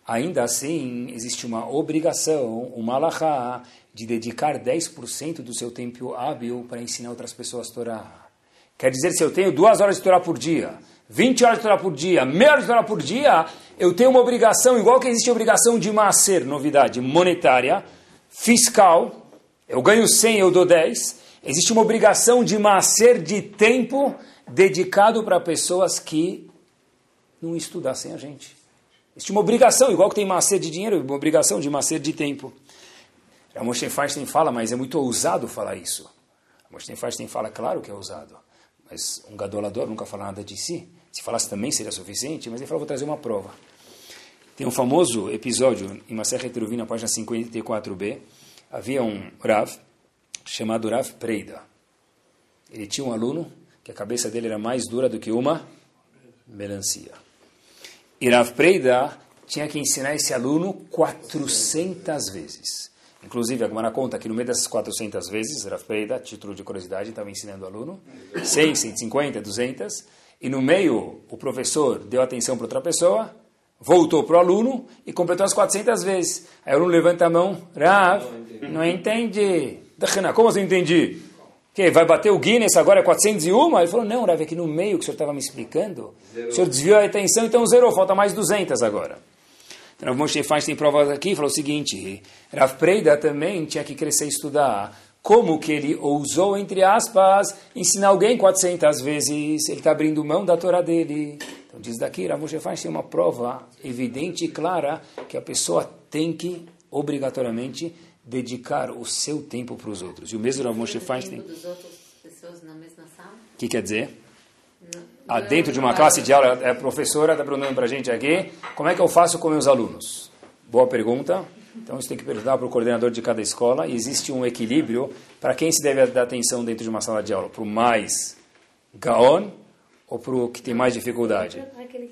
[SPEAKER 3] ainda assim existe uma obrigação, uma alahá, de dedicar 10% do seu tempo hábil para ensinar outras pessoas a Torá. Quer dizer, se eu tenho duas horas de Torá por dia, 20 horas de Torá por dia, meia hora de Torá por dia, eu tenho uma obrigação, igual que existe a obrigação de macer, novidade monetária, fiscal, eu ganho 100, eu dou 10, existe uma obrigação de macer de tempo dedicado para pessoas que não estudassem a gente. Existe uma obrigação, igual que tem macer de dinheiro, uma obrigação de macer de tempo. A Moshe Feinstein fala, mas é muito ousado falar isso. A Moshe Feinstein fala, claro que é ousado, mas um gadolador nunca fala nada de si. Se falasse também seria suficiente, mas ele falou, vou trazer uma prova. Tem um famoso episódio em Maseret Eruvin, na página 54b. Havia um Rav chamado Rav Preida. Ele tinha um aluno que a cabeça dele era mais dura do que uma melancia. E Rav Preida tinha que ensinar esse aluno 400 vezes. Inclusive, a Gemara conta que no meio dessas 400 vezes, Rav título de curiosidade, estava ensinando o aluno, 100, 150, 200, e no meio o professor deu atenção para outra pessoa, voltou para o aluno e completou as 400 vezes. Aí o aluno levanta a mão, Rav, não entendi. Como assim entendi? Que vai bater o Guinness agora é 401? Ele falou, não, Rav, aqui no meio que o senhor estava me explicando, o senhor desviou a atenção, então zerou, falta mais 200 agora. Rav Moshe Feinstein prova aqui, falou o seguinte, Rav Preida também tinha que crescer e estudar. Como que ele ousou, entre aspas, ensinar alguém 400 vezes? Ele está abrindo mão da Torá dele. Então diz daqui, Rav Moshe Feinstein tem uma prova evidente e clara que a pessoa tem que, obrigatoriamente, dedicar o seu tempo para os outros. E o mesmo Rav Moshe Feinstein... O que quer dizer? Ah, dentro de uma classe de aula, é a professora está perguntando para a gente aqui, como é que eu faço com meus alunos? Boa pergunta. Então, você tem que perguntar para o coordenador de cada escola. E existe um equilíbrio para quem se deve dar atenção dentro de uma sala de aula. Para o mais gaon ou para o que tem mais dificuldade?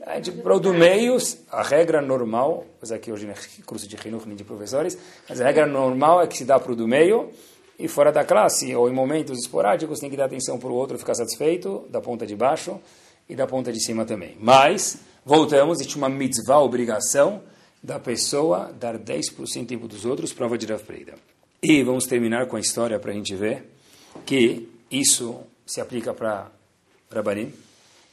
[SPEAKER 3] É, de, para o do meio, a regra normal, mas aqui hoje não é *laughs* curso de nem de professores, mas a regra normal é que se dá para o do meio e fora da classe, ou em momentos esporádicos, tem que dar atenção para o outro ficar satisfeito, da ponta de baixo e da ponta de cima também. Mas, voltamos, existe uma mitzvah, obrigação, da pessoa dar 10% do tempo dos outros, prova de Rav Preida. E vamos terminar com a história para a gente ver que isso se aplica para Rabanim,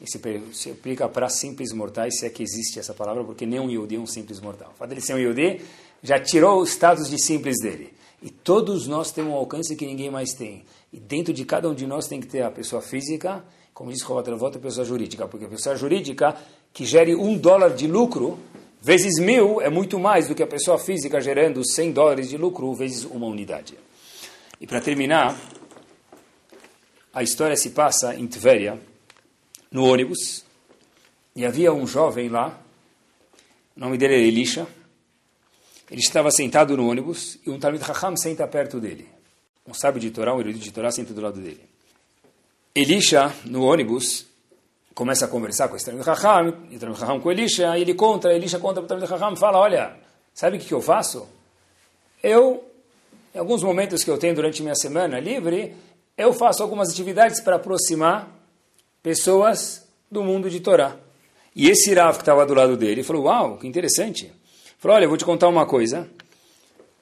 [SPEAKER 3] se, se aplica para simples mortais, se é que existe essa palavra, porque nem um Yehudi é um simples mortal. O fato dele ser um Yehudi já tirou o status de simples dele. E todos nós temos um alcance que ninguém mais tem. E dentro de cada um de nós tem que ter a pessoa física como diz Rovatravot, é pessoa jurídica, porque a pessoa jurídica que gere um dólar de lucro, vezes mil, é muito mais do que a pessoa física gerando 100 dólares de lucro, vezes uma unidade. E para terminar, a história se passa em Tveria, no ônibus, e havia um jovem lá, o nome dele era Elisha, ele estava sentado no ônibus e um Talmud Raham senta perto dele. Um sábio de Torá, um erudito de Torá, senta do lado dele. Elisha, no ônibus, começa a conversar com esse Talmud Raham, e o Talmud Raham com Elisha, e ele conta, Elisha conta para o Talmud Raham, fala, olha, sabe o que, que eu faço? Eu, em alguns momentos que eu tenho durante minha semana livre, eu faço algumas atividades para aproximar pessoas do mundo de Torá. E esse Rav que estava do lado dele falou, uau, que interessante. Falou, olha, eu vou te contar uma coisa.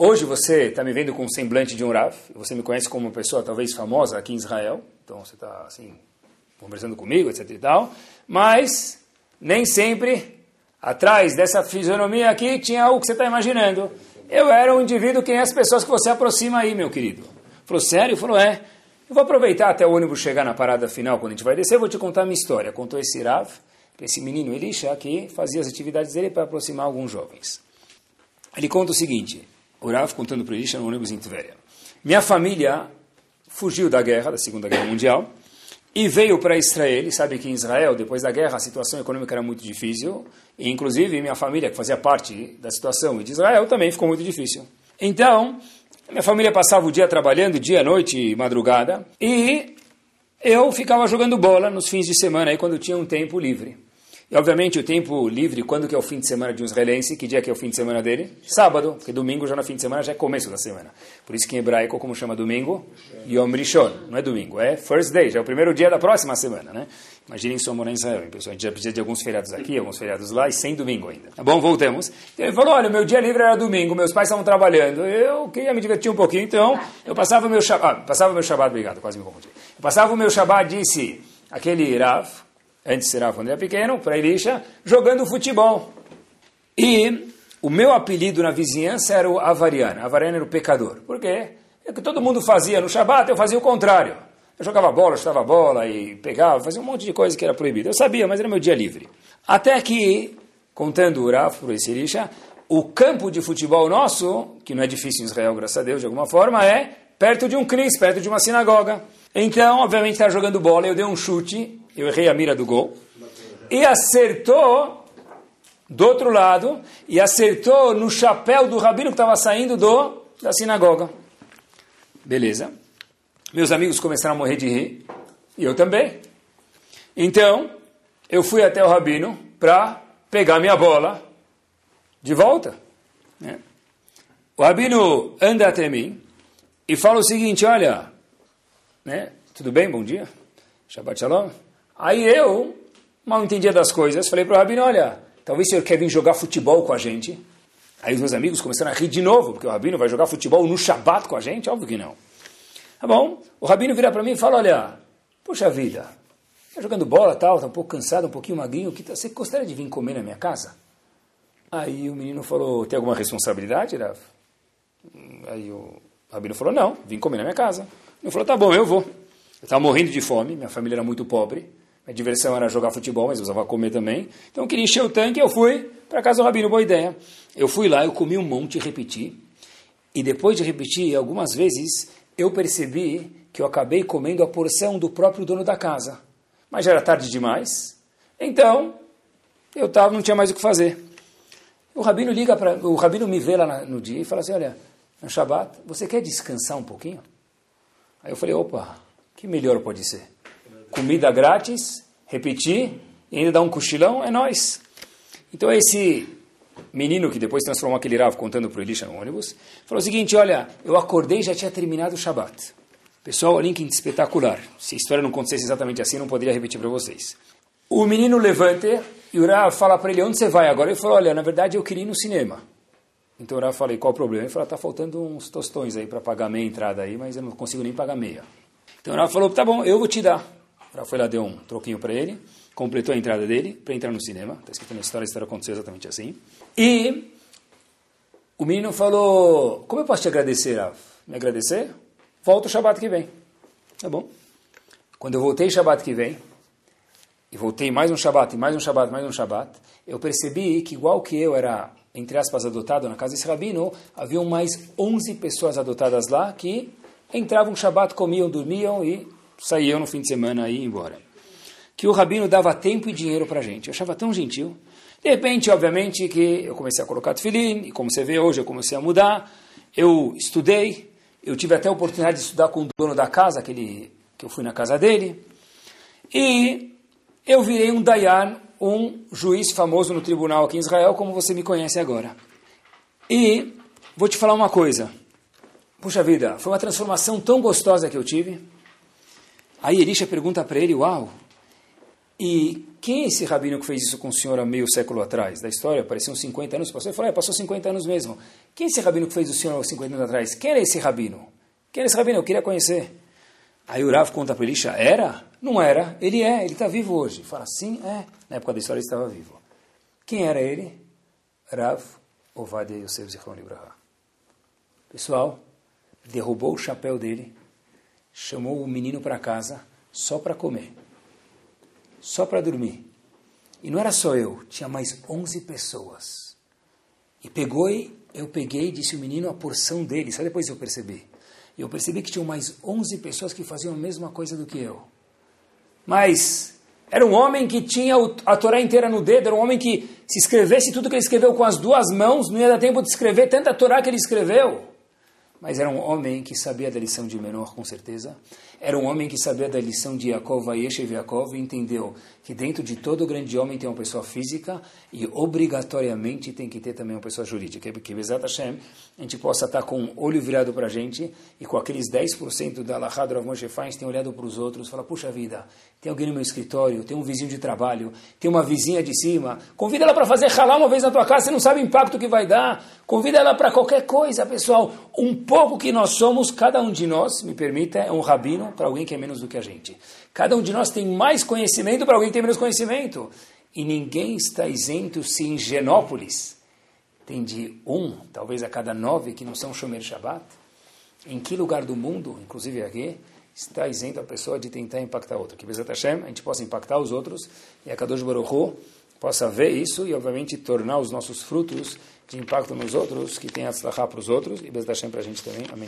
[SPEAKER 3] Hoje você está me vendo com o semblante de um Rav, você me conhece como uma pessoa talvez famosa aqui em Israel, então você está assim, conversando comigo, etc e tal, mas nem sempre atrás dessa fisionomia aqui tinha algo que você está imaginando. Eu era um indivíduo que é as pessoas que você aproxima aí, meu querido. Falou, sério? Falou, é. Eu vou aproveitar até o ônibus chegar na parada final, quando a gente vai descer, eu vou te contar a minha história. Contou esse Rav, esse menino Elisha, que fazia as atividades dele para aproximar alguns jovens. Ele conta o seguinte, o contando para Elisha no ônibus em Tveria. Minha família fugiu da guerra, da Segunda Guerra Mundial, e veio para Israel. E sabe que em Israel, depois da guerra, a situação econômica era muito difícil. E, inclusive, minha família, que fazia parte da situação de Israel, também ficou muito difícil. Então, minha família passava o dia trabalhando, dia, noite, madrugada. E eu ficava jogando bola nos fins de semana, aí quando tinha um tempo livre. E, obviamente, o tempo livre, quando que é o fim de semana de um israelense? Que dia que é o fim de semana dele? Sábado, porque domingo já no fim de semana já é começo da semana. Por isso que em hebraico, como chama domingo? Yom Rishon. Não é domingo, é first day, já é o primeiro dia da próxima semana, né? Imaginem só morar em Israel, pessoal. A gente já precisa de alguns feriados aqui, alguns feriados lá, e sem domingo ainda. Tá bom, voltemos. Então, ele falou, olha, meu dia livre era domingo, meus pais estavam trabalhando, eu queria me divertir um pouquinho, então eu passava o meu Shabbat, ah, passava o meu Shabbat, obrigado, quase me confundi. Eu passava o meu Shabbat, disse aquele Rav, antes era quando era pequeno, para Elisha, jogando futebol. E o meu apelido na vizinhança era o Avariana. Avariana era o pecador. Por quê? É que todo mundo fazia no Shabat, eu fazia o contrário. Eu jogava bola, chutava bola e pegava, fazia um monte de coisa que era proibido. Eu sabia, mas era meu dia livre. Até que, contando o Raf para esse Elisha, o campo de futebol nosso, que não é difícil em Israel, graças a Deus, de alguma forma, é perto de um cris, perto de uma sinagoga. Então, obviamente, estava jogando bola, eu dei um chute, eu errei a mira do gol, e acertou do outro lado, e acertou no chapéu do rabino que estava saindo do, da sinagoga. Beleza. Meus amigos começaram a morrer de rir, e eu também. Então, eu fui até o rabino para pegar minha bola de volta. Né? O rabino anda até mim e fala o seguinte, olha, né? tudo bem, bom dia, Shabbat Shalom. Aí eu, mal entendia das coisas, falei para o Rabino, olha, talvez o senhor quer vir jogar futebol com a gente. Aí os meus amigos começaram a rir de novo, porque o Rabino vai jogar futebol no Shabbat com a gente? Óbvio que não. Tá bom, o Rabino vira para mim e fala, olha, puxa vida, tá jogando bola tal, tá um pouco cansado, um pouquinho magrinho, que tá, você gostaria de vir comer na minha casa? Aí o menino falou, tem alguma responsabilidade, Rav? Aí o Rabino falou, não, vim comer na minha casa. Ele falou, tá bom, eu vou. Eu estava morrendo de fome, minha família era muito pobre, minha diversão era jogar futebol, mas eu usava comer também. Então eu queria encher o tanque, eu fui para casa do Rabino, boa ideia. Eu fui lá, eu comi um monte e repeti. E depois de repetir algumas vezes, eu percebi que eu acabei comendo a porção do próprio dono da casa. Mas já era tarde demais, então eu tava, não tinha mais o que fazer. O rabino liga para, o rabino me vê lá no dia e fala assim, olha, no Shabat, você quer descansar um pouquinho? Aí eu falei, opa, que melhor pode ser? Comida grátis, repetir, e ainda dar um cochilão, é nós. Então esse menino que depois transformou aquele Rav contando para o Elisha no ônibus, falou o seguinte, olha, eu acordei e já tinha terminado o Shabat. Pessoal, link espetacular. Se a história não acontecesse exatamente assim, não poderia repetir para vocês. O menino levanta e o Rav fala para ele, onde você vai agora? Ele falou, olha, na verdade eu queria ir no cinema. Então eu falei, qual o problema? Ele falou, está faltando uns tostões aí para pagar meia entrada aí, mas eu não consigo nem pagar meia. Então o falou, tá bom, eu vou te dar. O foi lá, deu um troquinho para ele, completou a entrada dele para entrar no cinema. Está escrito na história, a história aconteceu exatamente assim. E o menino falou, como eu posso te agradecer, Rav? Me agradecer? Volta o Shabat que vem. Tá bom. Quando eu voltei Shabat que vem, e voltei mais um Shabat, e mais um Shabat, mais um Shabat, eu percebi que igual que eu era, entre aspas, adotado na casa desse rabino, haviam mais 11 pessoas adotadas lá que entravam um Shabat, comiam, dormiam e saíam no fim de semana e embora. Que o rabino dava tempo e dinheiro para a gente. Eu achava tão gentil. De repente, obviamente, que eu comecei a colocar tefilim, e como você vê hoje, eu comecei a mudar. Eu estudei, eu tive até a oportunidade de estudar com o dono da casa, aquele, que eu fui na casa dele. E eu virei um Dayan, um juiz famoso no tribunal aqui em Israel, como você me conhece agora. E vou te falar uma coisa. Puxa vida, foi uma transformação tão gostosa que eu tive. Aí Elisha pergunta para ele, uau, e quem é esse rabino que fez isso com o senhor há meio século atrás? Da história, pareciam 50 anos. Passou, ele falou, é, passou 50 anos mesmo. Quem é esse rabino que fez o senhor há 50 anos atrás? Quem era esse rabino? Quem era esse rabino? Eu queria conhecer. Aí o Rav conta para Elisha, era? Não era, ele é, ele está vivo hoje. Fala, sim, é. Na época da história ele estava vivo. Quem era ele? Rav Ovadia Yosef Zichron Libraha. Pessoal, derrubou o chapéu dele, chamou o menino para casa só para comer, só para dormir. E não era só eu, tinha mais 11 pessoas. E pegou eu peguei disse o menino a porção dele, só depois eu percebi. E eu percebi que tinham mais 11 pessoas que faziam a mesma coisa do que eu. Mas era um homem que tinha a Torá inteira no dedo, era um homem que se escrevesse tudo que ele escreveu com as duas mãos, não ia dar tempo de escrever tanta Torá que ele escreveu. Mas era um homem que sabia da lição de menor, com certeza. Era um homem que sabia da lição de Yaakov, Vayeshev Yaakov, e entendeu que dentro de todo grande homem tem uma pessoa física e obrigatoriamente tem que ter também uma pessoa jurídica. Que Bezat Hashem, a gente possa estar com o olho virado para a gente e com aqueles 10% da Alahá do Rav Moshe Feinstein olhado para os outros, fala, puxa vida, tem alguém no meu escritório, tem um vizinho de trabalho, tem uma vizinha de cima, convida ela para fazer halal uma vez na tua casa, você não sabe o impacto que vai dar, convida ela para qualquer coisa, pessoal. Um pouco que nós somos, cada um de nós, me permita, é um rabino para alguém que é menos do que a gente. Cada um de nós tem mais conhecimento para alguém que tem menos conhecimento. E ninguém está isento se em Genópolis tem de um, talvez a cada nove que não são Shomer Shabbat. Em que lugar do mundo, inclusive aqui, está isento a pessoa de tentar impactar outro? Que Bezat Hashem, a gente possa impactar os outros e a Kadosh Baruch Hu possa ver isso e, obviamente, tornar os nossos frutos de impacto nos outros, que tenha atzlachá para os outros e Bezat Hashem para a gente também. Amém.